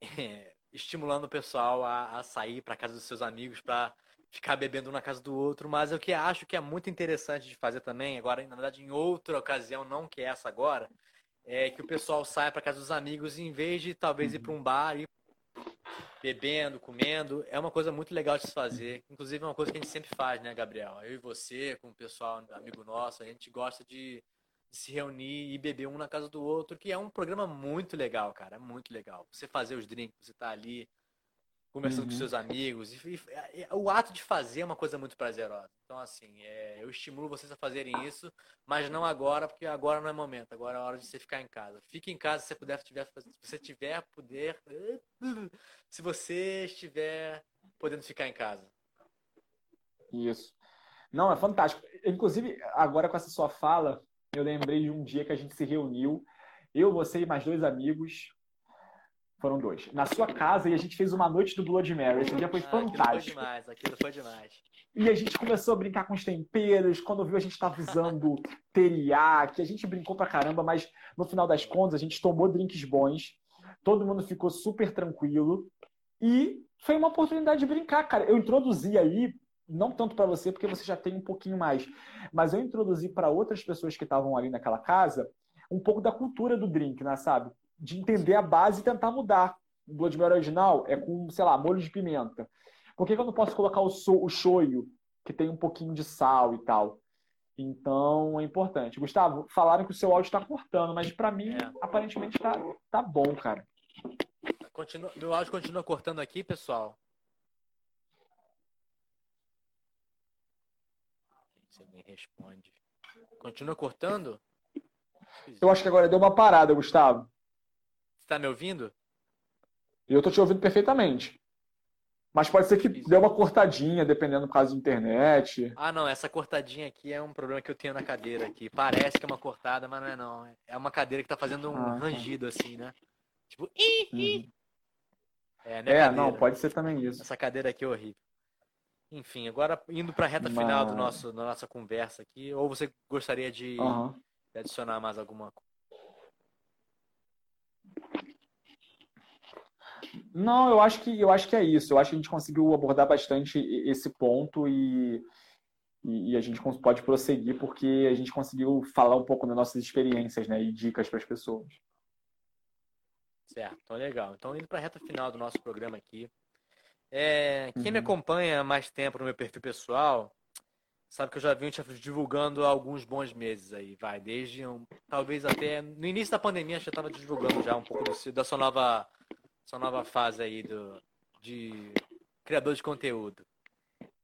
É... estimulando o pessoal a, a sair para casa dos seus amigos para ficar bebendo um na casa do outro, mas o que acho que é muito interessante de fazer também, agora, na verdade, em outra ocasião, não que essa agora, é que o pessoal saia para casa dos amigos e em vez de talvez ir para um bar e bebendo, comendo, é uma coisa muito legal de se fazer. Inclusive é uma coisa que a gente sempre faz, né, Gabriel? Eu e você, com o pessoal, amigo nosso, a gente gosta de, de se reunir e beber um na casa do outro, que é um programa muito legal, cara, é muito legal. Você fazer os drinks, você tá ali conversando uhum. com seus amigos. E, e, e, o ato de fazer é uma coisa muito prazerosa. Então, assim, é, eu estimulo vocês a fazerem isso, mas não agora, porque agora não é momento. Agora é hora de você ficar em casa. Fique em casa se você puder, tiver, se você tiver poder, se você estiver podendo ficar em casa. Isso. Não, é fantástico. Inclusive, agora com essa sua fala, eu lembrei de um dia que a gente se reuniu, eu, você e mais dois amigos, foram dois. Na sua casa, e a gente fez uma noite do Blood Mary. Esse dia foi ah, fantástico. Aquilo foi demais, aquilo foi demais. E a gente começou a brincar com os temperos. Quando viu, a gente estava usando teriyaki. A gente brincou pra caramba, mas no final das contas, a gente tomou drinks bons. Todo mundo ficou super tranquilo. E foi uma oportunidade de brincar, cara. Eu introduzi aí, não tanto para você, porque você já tem um pouquinho mais, mas eu introduzi para outras pessoas que estavam ali naquela casa um pouco da cultura do drink, né, sabe? De entender a base e tentar mudar. O Blood Mary original é com, sei lá, molho de pimenta. Por que, que eu não posso colocar o, so, o shoyu, que tem um pouquinho de sal e tal? Então é importante. Gustavo, falaram que o seu áudio está cortando, mas para mim é. aparentemente tá, tá bom, cara. Continua, meu áudio continua cortando aqui, pessoal. Se alguém responde. Continua cortando? Eu acho que agora deu uma parada, Gustavo. Está me ouvindo? Eu estou te ouvindo perfeitamente. Mas pode ser que dê uma cortadinha, dependendo do caso de internet. Ah, não, essa cortadinha aqui é um problema que eu tenho na cadeira aqui. Parece que é uma cortada, mas não é não. É uma cadeira que tá fazendo um ah, tá. rangido assim, né? Tipo, ih, ih. É, né, é não, pode ser também isso. Essa cadeira aqui é horrível. Enfim, agora indo para a reta mas... final do nosso, da nossa conversa aqui, ou você gostaria de, uhum. de adicionar mais alguma coisa? Não, eu acho que eu acho que é isso. Eu acho que a gente conseguiu abordar bastante esse ponto e, e, a gente pode prosseguir porque a gente conseguiu falar um pouco das nossas experiências, né, e dicas para as pessoas. Certo, então legal. Então indo para a reta final do nosso programa aqui, é, quem uhum. me acompanha há mais tempo no meu perfil pessoal sabe que eu já venho te divulgando há alguns bons meses aí, vai, desde um, talvez até no início da pandemia já estava divulgando já um pouco do, da sua nova sua nova fase aí do, de criador de conteúdo.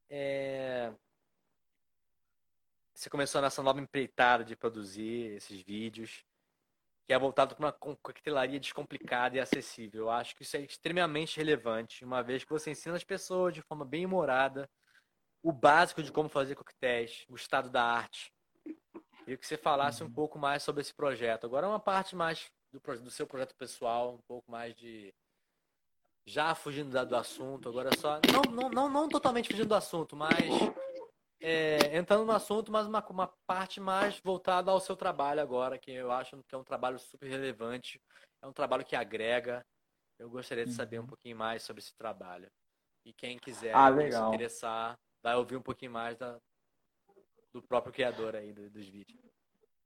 É... Você começou nessa nova empreitada de produzir esses vídeos, que é voltado para uma coquetelaria descomplicada e acessível. Eu acho que isso é extremamente relevante, uma vez que você ensina as pessoas de forma bem humorada o básico de como fazer coquetéis, o estado da arte. Queria que você falasse um uhum. pouco mais sobre esse projeto. Agora, uma parte mais do, do seu projeto pessoal, um pouco mais de já fugindo do assunto, agora só. Não, não, não, não totalmente fugindo do assunto, mas é, entrando no assunto, mas uma, uma parte mais voltada ao seu trabalho agora, que eu acho que é um trabalho super relevante, é um trabalho que agrega. Eu gostaria de saber um uhum. pouquinho mais sobre esse trabalho. E quem quiser ah, se interessar, vai ouvir um pouquinho mais da, do próprio criador aí do, dos vídeos.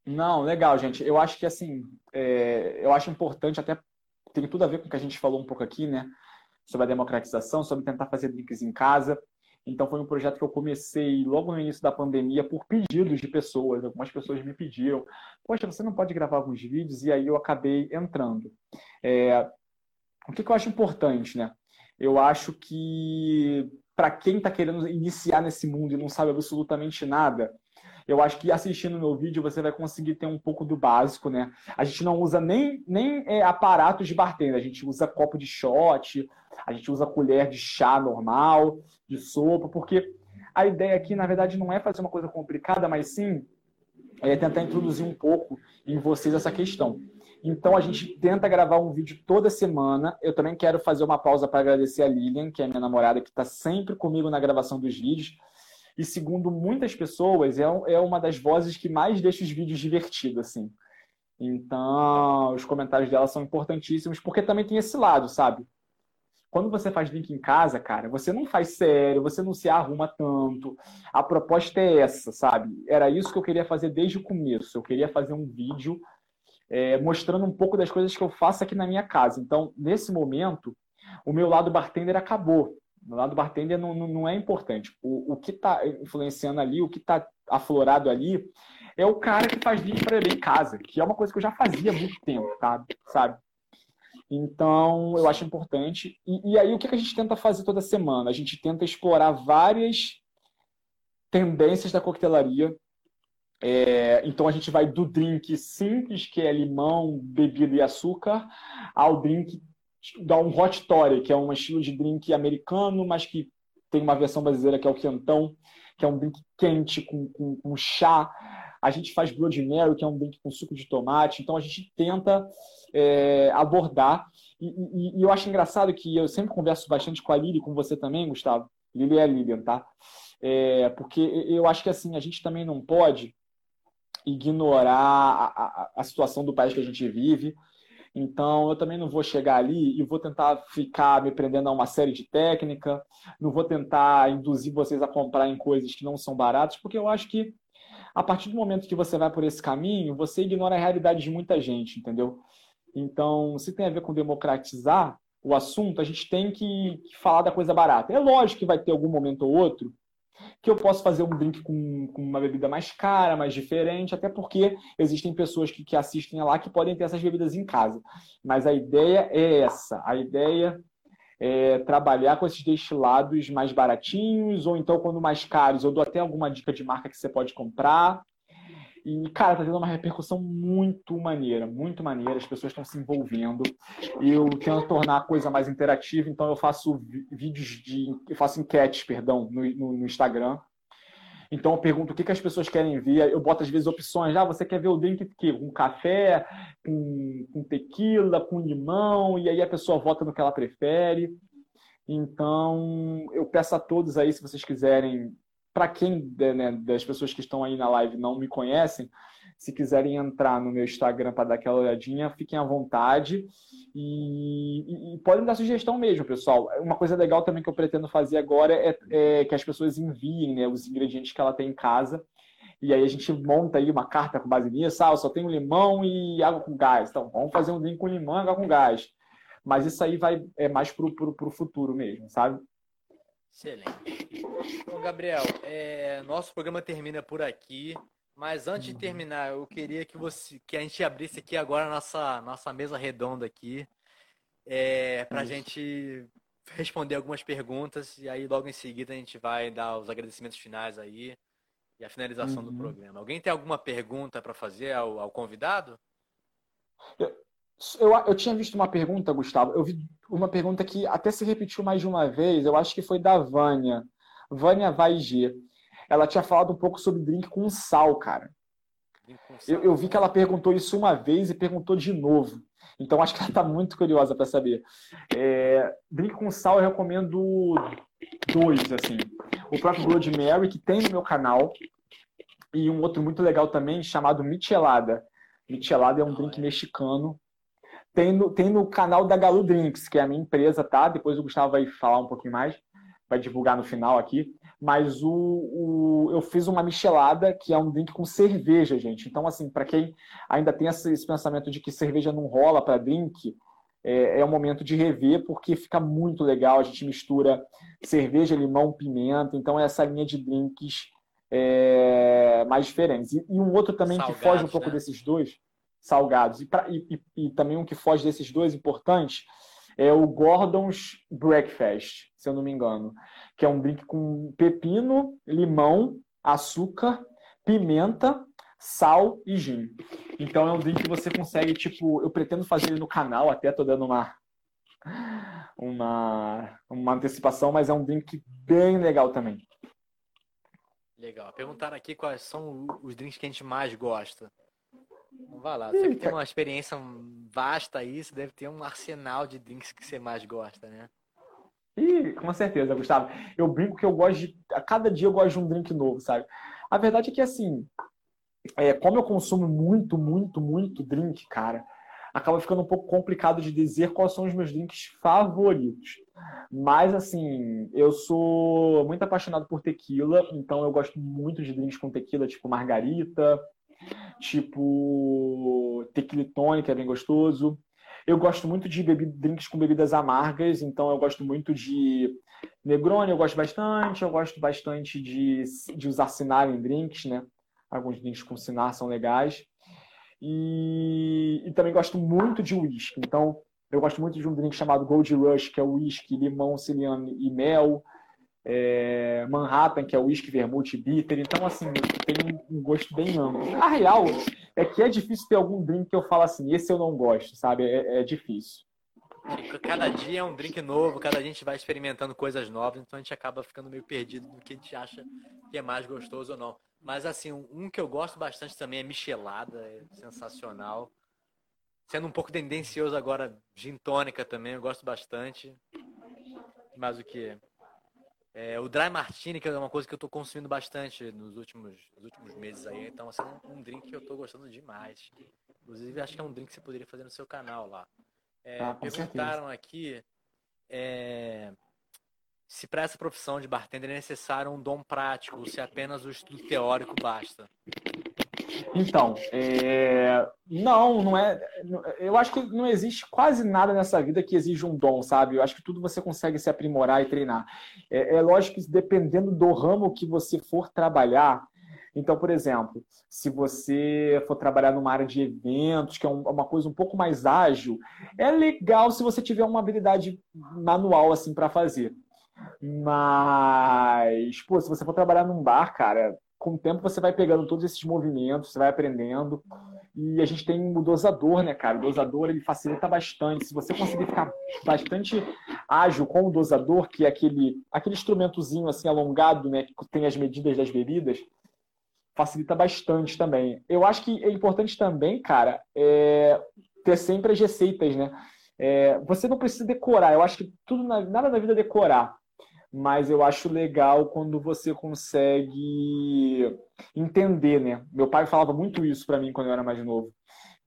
Não, legal, gente. Eu acho que assim, é, eu acho importante até tem tudo a ver com o que a gente falou um pouco aqui, né? Sobre a democratização, sobre tentar fazer links em casa. Então foi um projeto que eu comecei logo no início da pandemia por pedidos de pessoas. Algumas pessoas me pediram, poxa, você não pode gravar alguns vídeos? E aí eu acabei entrando. É... O que, que eu acho importante, né? Eu acho que para quem está querendo iniciar nesse mundo e não sabe absolutamente nada, eu acho que assistindo meu vídeo você vai conseguir ter um pouco do básico, né? A gente não usa nem, nem é, aparatos de bartender, a gente usa copo de shot, a gente usa colher de chá normal, de sopa, porque a ideia aqui, na verdade, não é fazer uma coisa complicada, mas sim é tentar introduzir um pouco em vocês essa questão. Então a gente tenta gravar um vídeo toda semana. Eu também quero fazer uma pausa para agradecer a Lilian, que é minha namorada, que está sempre comigo na gravação dos vídeos. E segundo muitas pessoas, é, é uma das vozes que mais deixa os vídeos divertidos, assim. Então, os comentários dela são importantíssimos, porque também tem esse lado, sabe? Quando você faz link em casa, cara, você não faz sério, você não se arruma tanto. A proposta é essa, sabe? Era isso que eu queria fazer desde o começo. Eu queria fazer um vídeo é, mostrando um pouco das coisas que eu faço aqui na minha casa. Então, nesse momento, o meu lado bartender acabou. O lado bartender não, não, é importante. O, o que está influenciando ali, o que está aflorado ali, é o cara que faz vídeo para beber em casa, que é uma coisa que eu já fazia há muito tempo, tá? sabe? Então, eu acho importante. E, e aí, o que a gente tenta fazer toda semana? A gente tenta explorar várias tendências da coquetelaria. É, então, a gente vai do drink simples, que é limão, bebida e açúcar, ao drink da um hot toddy, que é um estilo de drink americano, mas que tem uma versão brasileira que é o quentão, que é um drink quente com, com, com chá. A gente faz Blood Mary, que é um drink com suco de tomate. Então, a gente tenta é, abordar. E, e, e, eu acho engraçado que eu sempre converso bastante com a Lili, com você também, Gustavo. Lili é a Lilian, tá? É, porque eu acho que assim, a gente também não pode ignorar a, a, a situação do país que a gente vive. Então, eu também não vou chegar ali e vou tentar ficar me prendendo a uma série de técnica, não vou tentar induzir vocês a comprar em coisas que não são baratas, porque eu acho que a partir do momento que você vai por esse caminho, você ignora a realidade de muita gente, entendeu? Então, se tem a ver com democratizar o assunto, a gente tem que, falar da coisa barata. É lógico que vai ter algum momento ou outro que eu posso fazer um drink com, com, uma bebida mais cara, mais diferente, até porque existem pessoas que, que assistem lá que podem ter essas bebidas em casa. Mas a ideia é essa. A ideia é trabalhar com esses destilados mais baratinhos, ou então, quando mais caros, eu dou até alguma dica de marca que você pode comprar. E, cara, tá tendo uma repercussão muito maneira, muito maneira. As pessoas estão se envolvendo. Eu tento tornar a coisa mais interativa, então eu faço vídeos de. Eu faço enquetes, perdão, no, no, no Instagram. Então eu pergunto o que, que as pessoas querem ver. Eu boto às vezes opções. Ah, você quer ver o drink com café, com, com tequila, com limão, e aí a pessoa vota no que ela prefere. Então eu peço a todos aí, se vocês quiserem para quem né, das pessoas que estão aí na live não me conhecem, se quiserem entrar no meu Instagram para dar aquela olhadinha, fiquem à vontade e, e, e, podem dar sugestão mesmo, pessoal. Uma coisa legal também que eu pretendo fazer agora é, é que as pessoas enviem né, os ingredientes que ela tem em casa. E aí a gente monta aí uma carta com base nisso. Ah, eu só tenho limão e água com gás. Então, vamos fazer um drink com limão e água com gás. Mas isso aí vai é mais para o futuro mesmo, sabe? Excelente. Bom, Gabriel, é, nosso programa termina por aqui. Mas antes de uhum. terminar, eu queria que você, que a gente abrisse aqui agora a nossa, nossa mesa redonda aqui, é, para a gente responder algumas perguntas e aí logo em seguida a gente vai dar os agradecimentos finais aí e a finalização uhum. do programa. Alguém tem alguma pergunta para fazer ao, ao convidado? Eu, eu tinha visto uma pergunta, Gustavo. Eu vi uma pergunta que até se repetiu mais de uma vez. Eu acho que foi da Vânia. Vânia Vai G. Ela tinha falado um pouco sobre drink com sal, cara. Eu, eu, vi que ela perguntou isso uma vez e perguntou de novo. Então acho que ela está muito curiosa para saber. É, drink com sal eu recomendo dois, assim. O próprio Blood Mary, que tem no meu canal, e um outro muito legal também, chamado Michelada. Michelada é um drink mexicano tem no, tem no canal da Galo Drinks, que é a minha empresa, tá? Depois o Gustavo vai falar um pouquinho mais, vai divulgar no final aqui. Mas o, o eu fiz uma michelada, que é um drink com cerveja, gente. Então, assim, para quem ainda tem esse, esse, pensamento de que cerveja não rola para drink, é, é o momento de rever, porque fica muito legal. A gente mistura cerveja, limão, pimenta. Então, é essa linha de drinks é, mais diferentes. E, e, um outro também Salgados, que foge um pouco né? desses dois salgados. E, pra, e, e, também um que foge desses dois importantes é o Gordon's Breakfast, se eu não me engano, que é um drink com pepino, limão, açúcar, pimenta, sal e gin. Então é um drink que você consegue, tipo, eu pretendo fazer ele no canal, até tô dando uma uma, uma antecipação, mas é um drink bem legal também. Legal. Perguntaram aqui quais são os drinks que a gente mais gosta. Vai lá, você que tem uma experiência vasta aí, você deve ter um arsenal de drinks que você mais gosta, né? Ih, com certeza, Gustavo. Eu brinco que eu gosto de. A cada dia eu gosto de um drink novo, sabe? A verdade é que, assim, é, como eu consumo muito, muito, muito drink, cara, acaba ficando um pouco complicado de dizer quais são os meus drinks favoritos. Mas, assim, eu sou muito apaixonado por tequila, então eu gosto muito de drinks com tequila, tipo margarita, tipo tequila tônica, é bem gostoso. Eu gosto muito de bebida, drinks com bebidas amargas, então eu gosto muito de Negroni, eu gosto bastante, eu gosto bastante de, de usar cinar em drinks, né? Alguns drinks com cinar são legais. E, e também gosto muito de uísque, então eu gosto muito de um drink chamado Gold Rush, que é uísque, limão, ciliano e mel é, Manhattan, que é whisky vermouth bitter. Então, assim, tem um gosto bem amplo. A real é que é difícil ter algum drink que eu falo assim, esse eu não gosto, sabe? É, é difícil. Cada dia é um drink novo, cada dia a gente vai experimentando coisas novas, então a gente acaba ficando meio perdido no que a gente acha que é mais gostoso ou não. Mas assim, um que eu gosto bastante também é Michelada, é sensacional. Sendo um pouco tendencioso agora, gin tônica também, eu gosto bastante. Mas o que? É, o Dry Martini, que é uma coisa que eu estou consumindo bastante nos últimos, nos últimos meses aí. Então, assim, é um, um drink que eu estou gostando demais. Inclusive, acho que é um drink que você poderia fazer no seu canal lá. É, ah, perguntaram certeza. aqui é, se para essa profissão de bartender é necessário um dom prático, ou se apenas o estudo teórico basta. Então, é... não, não é. Eu acho que não existe quase nada nessa vida que exija um dom, sabe? Eu acho que tudo você consegue se aprimorar e treinar. É, é lógico que dependendo do ramo que você for trabalhar. Então, por exemplo, se você for trabalhar numa área de eventos, que é uma coisa um pouco mais ágil, é legal se você tiver uma habilidade manual assim para fazer. Mas, pô, se você for trabalhar num bar, cara, com o tempo você vai pegando todos esses movimentos, você vai aprendendo. E a gente tem o dosador, né, cara? O dosador ele facilita bastante. Se você conseguir ficar bastante ágil com o dosador, que é aquele, aquele instrumentozinho assim alongado, né, que tem as medidas das bebidas, facilita bastante também. Eu acho que é importante também, cara, é ter sempre as receitas, né? É, você não precisa decorar. Eu acho que tudo na, nada na vida é decorar mas eu acho legal quando você consegue entender, né? Meu pai falava muito isso para mim quando eu era mais novo,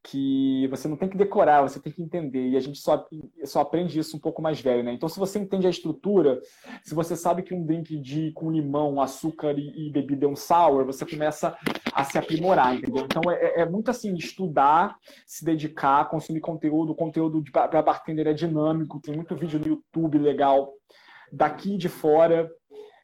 que você não tem que decorar, você tem que entender, e a gente só, só aprende isso um pouco mais velho, né? Então, se você entende a estrutura, se você sabe que um drink de com limão, açúcar e, e bebida é um sour, você começa a se aprimorar, entendeu? Então, é, é muito assim, estudar, se dedicar, consumir conteúdo, o conteúdo para bartender é dinâmico, tem muito vídeo no YouTube legal, daqui de fora.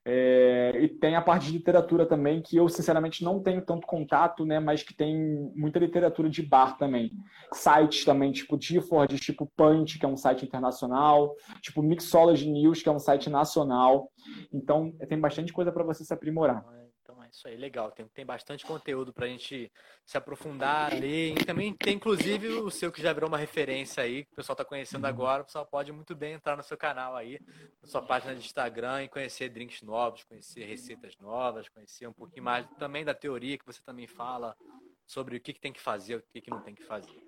É, e tem a parte de literatura também, que eu sinceramente não tenho tanto contato, né, mas que tem muita literatura de bar também. Sites também, tipo Difford, tipo Punch, que é um site internacional, tipo Mixology News, que é um site nacional. Então, tem bastante coisa para você se aprimorar. Isso aí, legal. Tem, tem bastante conteúdo para a gente se aprofundar, ler. E também tem, inclusive, o seu que já virou uma referência aí, que o pessoal está conhecendo uhum. agora. O pessoal pode muito bem entrar no seu canal aí, na sua página de Instagram e conhecer drinks novos, conhecer receitas novas, conhecer um pouquinho mais também da teoria que você também fala sobre o que, que tem que fazer, o que, que não tem que fazer.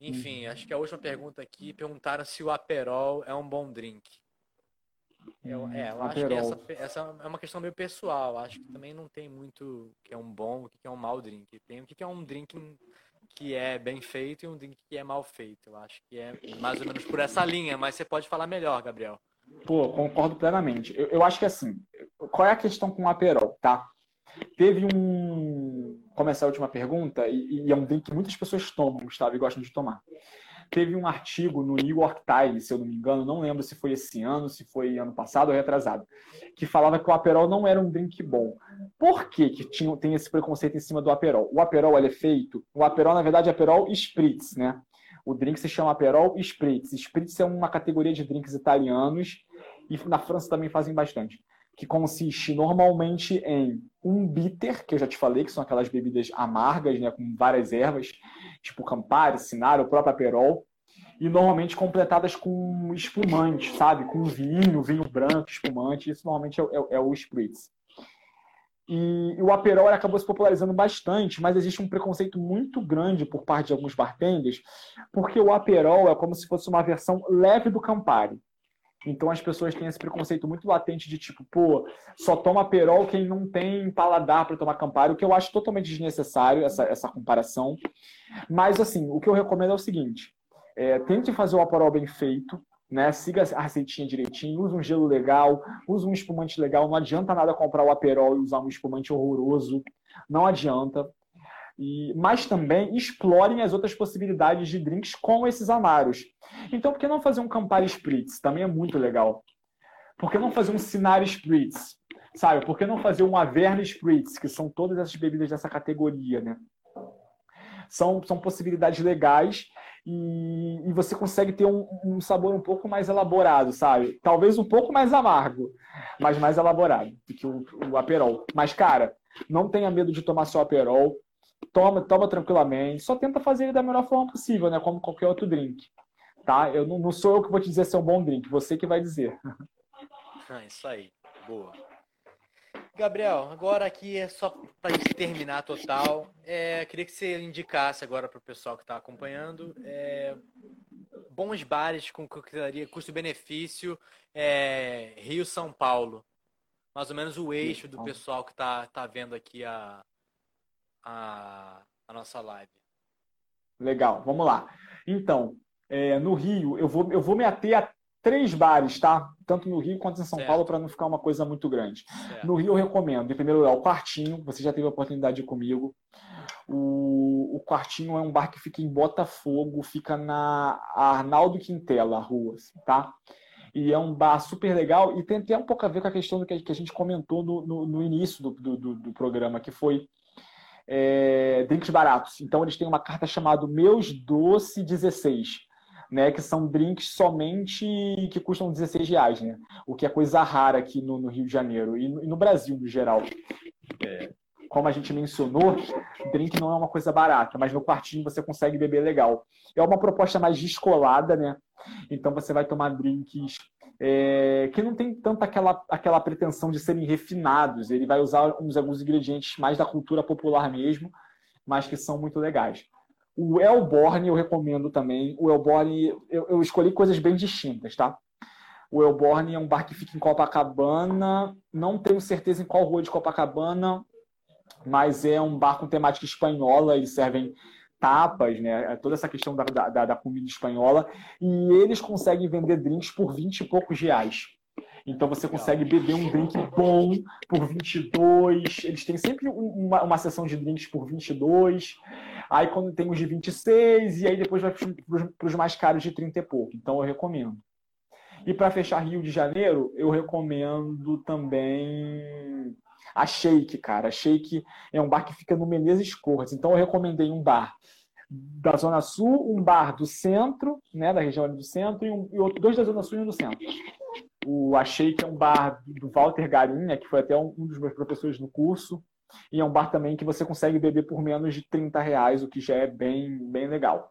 Enfim, uhum. acho que a última pergunta aqui perguntaram se o Aperol é um bom drink. Eu, é, eu acho que essa, essa, é uma questão meio pessoal. Acho que também não tem muito o que é um bom, o que é um mau drink. Tem o que é um drink que é bem feito e um drink que é mal feito. Eu acho que é mais ou menos por essa linha, mas você pode falar melhor, Gabriel. Pô, concordo plenamente. Eu, eu acho que assim, qual é a questão com o Aperol, tá? Teve um. Começar a última pergunta, e, e é um drink que muitas pessoas tomam, Gustavo, e gostam de tomar teve um artigo no New York Times, se eu não me engano, não lembro se foi esse ano, se foi ano passado ou retrasado, que falava que o Aperol não era um drink bom. Por que, que tinha, tem esse preconceito em cima do Aperol? O Aperol é feito, o Aperol na verdade é Aperol Spritz, né? O drink se chama Aperol Spritz. Spritz é uma categoria de drinks italianos e na França também fazem bastante, que consiste normalmente em um bitter, que eu já te falei, que são aquelas bebidas amargas, né, com várias ervas, tipo Campari, Sinara, o próprio Aperol, e normalmente completadas com espumante, sabe? Com vinho, vinho branco, espumante. Isso normalmente é, é, é o Spritz. E, e, o Aperol acabou se popularizando bastante, mas existe um preconceito muito grande por parte de alguns bartenders, porque o Aperol é como se fosse uma versão leve do Campari. Então as pessoas têm esse preconceito muito latente de tipo, pô, só toma Aperol quem não tem paladar para tomar Campari, o que eu acho totalmente desnecessário essa, essa comparação. Mas assim, o que eu recomendo é o seguinte: é, tente fazer o Aperol bem feito, né? Siga a receitinha direitinho, use um gelo legal, use um espumante legal. Não adianta nada comprar o Aperol e usar um espumante horroroso. Não adianta. E, mas também explorem as outras possibilidades de drinks com esses amaros. Então, por que não fazer um Campari Spritz? Também é muito legal. Por que não fazer um Sinari Spritz? Sabe? Por que não fazer um Averna Spritz? Que são todas essas bebidas dessa categoria, né? São, são possibilidades legais e, e você consegue ter um, um, sabor um pouco mais elaborado, sabe? Talvez um pouco mais amargo, mas mais elaborado do que o, o Aperol. Mas, cara, não tenha medo de tomar seu Aperol toma, toma tranquilamente, só tenta fazer ele da melhor forma possível, né? Como qualquer outro drink. Tá? Eu não, não sou eu que vou te dizer se é um bom drink, você que vai dizer. Ah, isso aí. Boa. Gabriel, agora aqui é só para gente terminar total. É, queria que você indicasse agora para o pessoal que está acompanhando é, bons bares com coquetelaria custo-benefício é, Rio-São Paulo. Mais ou menos o eixo do pessoal que está tá vendo aqui a, a, a nossa live. Legal, vamos lá. Então, é, no Rio, eu vou, eu vou me ater a três bares, tá? Tanto no Rio quanto em São certo. Paulo, para não ficar uma coisa muito grande. Certo. No Rio, eu recomendo, em primeiro lugar, o Quartinho. Você já teve a oportunidade de ir comigo. O, o Quartinho é um bar que fica em Botafogo, fica na Arnaldo Quintela, rua, tá? E é um bar super legal e tem até um pouco a ver com a questão que a gente comentou no, no, no início do, do, do programa, que foi é, drinks baratos. Então eles têm uma carta chamada Meus Doce 16. né, que são drinks somente que custam 16 reais, né? O que é coisa rara aqui no, no Rio de Janeiro e no, e no Brasil no geral. É, como a gente mencionou, drink não é uma coisa barata, mas no quartinho você consegue beber legal. É uma proposta mais descolada, né? Então você vai tomar drinks é, que não tem tanta aquela, aquela pretensão de serem refinados. Ele vai usar uns alguns ingredientes mais da cultura popular mesmo, mas que são muito legais. O Elborn eu recomendo também. O Elborn, eu, eu escolhi coisas bem distintas, tá? O Elborn é um bar que fica em Copacabana. Não tenho certeza em qual rua de Copacabana, mas é um bar com temática espanhola. Eles servem tapas, né? É toda essa questão da, da, da comida espanhola. E eles conseguem vender drinks por 20 e poucos reais. Então você consegue beber um drink bom por 22. Eles têm sempre uma, uma sessão de drinks por 22. Aí quando tem os de 26, e aí depois vai para os mais caros de 30 e pouco. Então eu recomendo. E para fechar Rio de Janeiro, eu recomendo também a Shake, cara. A Shake é um bar que fica no Menezes Cortes. Então eu recomendei um bar da Zona Sul, um bar do centro, né, da região do centro, e, um, e outro, dois da Zona Sul e um do centro. O Achei que é um bar do Walter Garinha, que foi até um, um dos meus professores no curso, e é um bar também que você consegue beber por menos de 30 reais, o que já é bem, bem legal.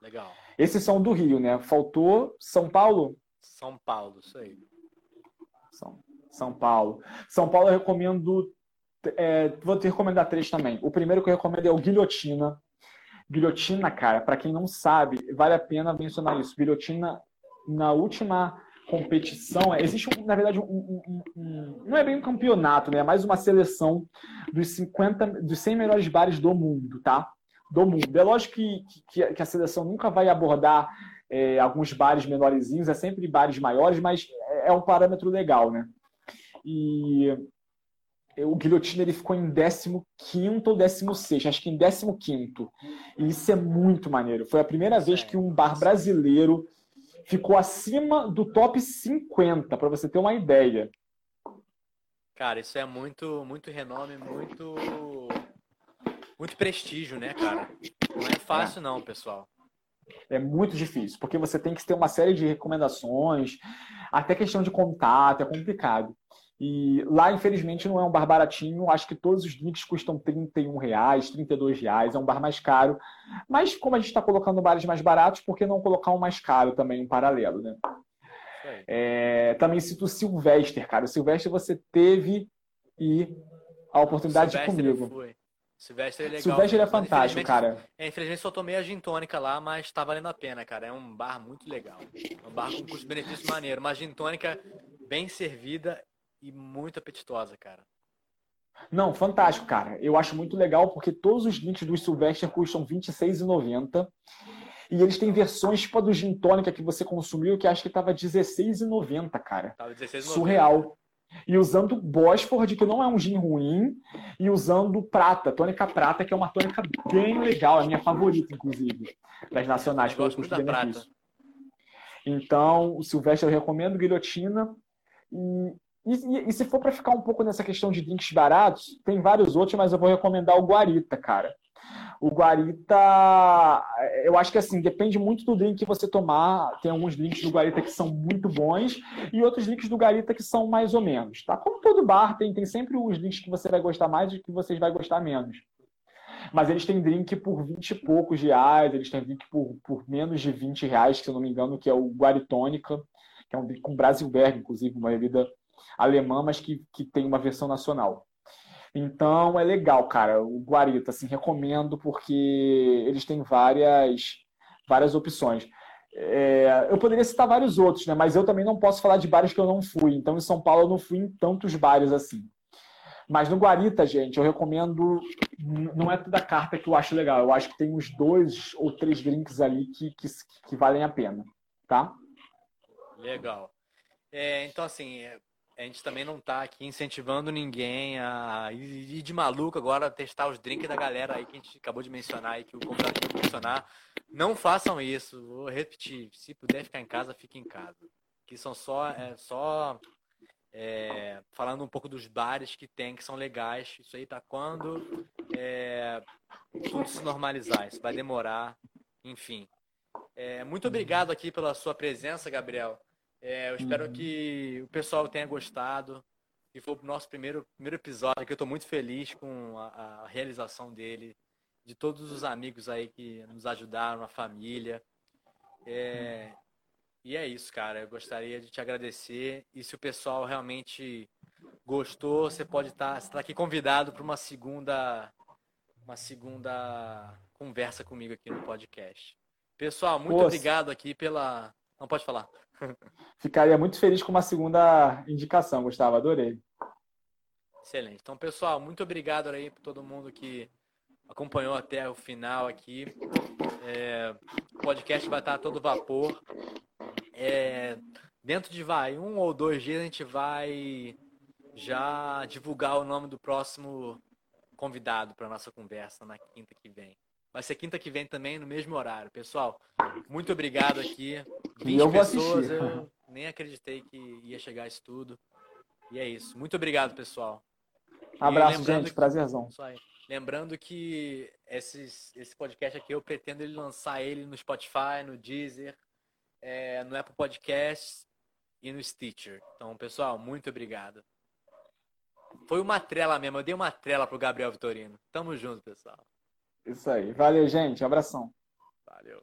Legal. Esses são do Rio, né? Faltou São Paulo? São Paulo, isso aí. São, São Paulo. São Paulo eu recomendo. É, vou te recomendar três também. O primeiro que eu recomendo é o Guilhotina. Guilhotina, cara, para quem não sabe, vale a pena mencionar isso. Guilhotina, na última competição, existe, na verdade, um, um, um, não é bem um campeonato, né? É mais uma seleção dos 50, dos 100 melhores bares do mundo, tá? Do mundo. É lógico que, que, que a seleção nunca vai abordar é, alguns bares menorzinhos, é sempre bares maiores, mas é um parâmetro legal, né? E o Guilhotina ele ficou em 15 ou 16, acho que em 15. E isso é muito maneiro. Foi a primeira vez que um bar brasileiro ficou acima do top 50, para você ter uma ideia. Cara, isso é muito, muito renome, muito, muito prestígio, né, cara? Não é fácil, não, pessoal. É muito difícil, porque você tem que ter uma série de recomendações, até questão de contato, é complicado. E lá, infelizmente, não é um bar baratinho. Acho que todos os drinks custam 31 reais, 32 reais. É um bar mais caro. Mas como a gente está colocando bares mais baratos, por que não colocar um mais caro também, um paralelo, né? É, também cito o Sylvester, cara. O Sylvester você teve e a oportunidade Sylvester comigo. Foi. Silvestre é legal. Silvestre é fantástico, cara. É, infelizmente só tomei a gin tônica lá, mas tá valendo a pena, cara. É um bar muito legal. É um bar com custo-benefício maneiro. Uma gin tônica bem servida e muito apetitosa, cara. Não, fantástico, cara. Eu acho muito legal porque todos os drinks do Sylvester custam R$ 26,90. E eles têm versões tipo a do gin tônica que você consumiu, que acho que tava R$16,90, cara. Tava 16,90. Surreal. E usando Bosford, que não é um gin ruim, e usando prata, tônica prata, que é uma tônica bem legal, é a minha favorita, inclusive, das nacionais, eu da prata. Então, o Silvestre eu recomendo, guilhotina. E e, e, se for para ficar um pouco nessa questão de drinks baratos, tem vários outros, mas eu vou recomendar o Guarita, cara. O Guarita, eu acho que assim, depende muito do drink que você tomar. Tem alguns drinks do Guarita que são muito bons e outros drinks do Guarita que são mais ou menos, tá? Como todo bar, tem, tem sempre os drinks que você vai gostar mais e que vocês vai gostar menos. Mas eles têm drink por 20 e poucos reais, eles têm drink por, por menos de 20 reais, se eu não me engano, que é o Guaritônica, que é um drink com Brasilberg, inclusive, uma bebida alemã, mas que, que tem uma versão nacional. Então é legal, cara. O Guarita, assim, recomendo porque eles têm várias, várias opções. É, eu poderia citar vários outros, né? Mas eu também não posso falar de bares que eu não fui. Então, em São Paulo, eu não fui em tantos bares assim. Mas no Guarita, gente, eu recomendo. Não é toda carta que eu acho legal. Eu acho que tem uns dois ou três drinks ali que, que, que valem a pena, tá? Legal. É, então, assim, a gente também não tá aqui incentivando ninguém a ir de maluco agora testar os drinks da galera aí que a gente acabou de mencionar aí, que o convidado vai mencionar. Não façam isso. Vou repetir. Se puder ficar em casa, fique em casa. Que são só, é, só é, falando um pouco dos bares que tem, que são legais. Isso aí tá quando é, tudo se normalizar. Isso vai demorar. Enfim. É, muito obrigado aqui pela sua presença, Gabriel. É, eu espero uhum. que o pessoal tenha gostado. E foi o nosso primeiro, primeiro episódio, que eu estou muito feliz com a, a, realização dele, de todos os amigos aí que nos ajudaram, a família. É, e é isso, cara. Eu gostaria de te agradecer. E se o pessoal realmente gostou, você pode estar, tá, tá aqui convidado para uma segunda, uma segunda conversa comigo aqui no podcast. Pessoal, muito Poxa. obrigado aqui pela. Não pode falar. Ficaria muito feliz com uma segunda indicação, Gustavo. Adorei. Excelente. Então, pessoal, muito obrigado aí para todo mundo que acompanhou até o final aqui. É, o podcast vai estar todo vapor. É, dentro de vai um ou dois dias a gente vai já divulgar o nome do próximo convidado para nossa conversa na quinta que vem. Vai ser quinta que vem também, no mesmo horário. Pessoal, muito obrigado aqui. 20 eu pessoas, eu nem acreditei que ia chegar isso tudo. E é isso. Muito obrigado, pessoal. Abraço, gente. Que, Prazerzão. Lembrando que esses, esse podcast aqui eu pretendo ele lançar ele no Spotify, no Deezer, é, no Apple Podcasts e no Stitcher. Então, pessoal, muito obrigado. Foi uma trela mesmo. Eu dei uma trela pro Gabriel Vitorino. Tamo junto, pessoal. Isso aí. Valeu, gente. Abração. Valeu.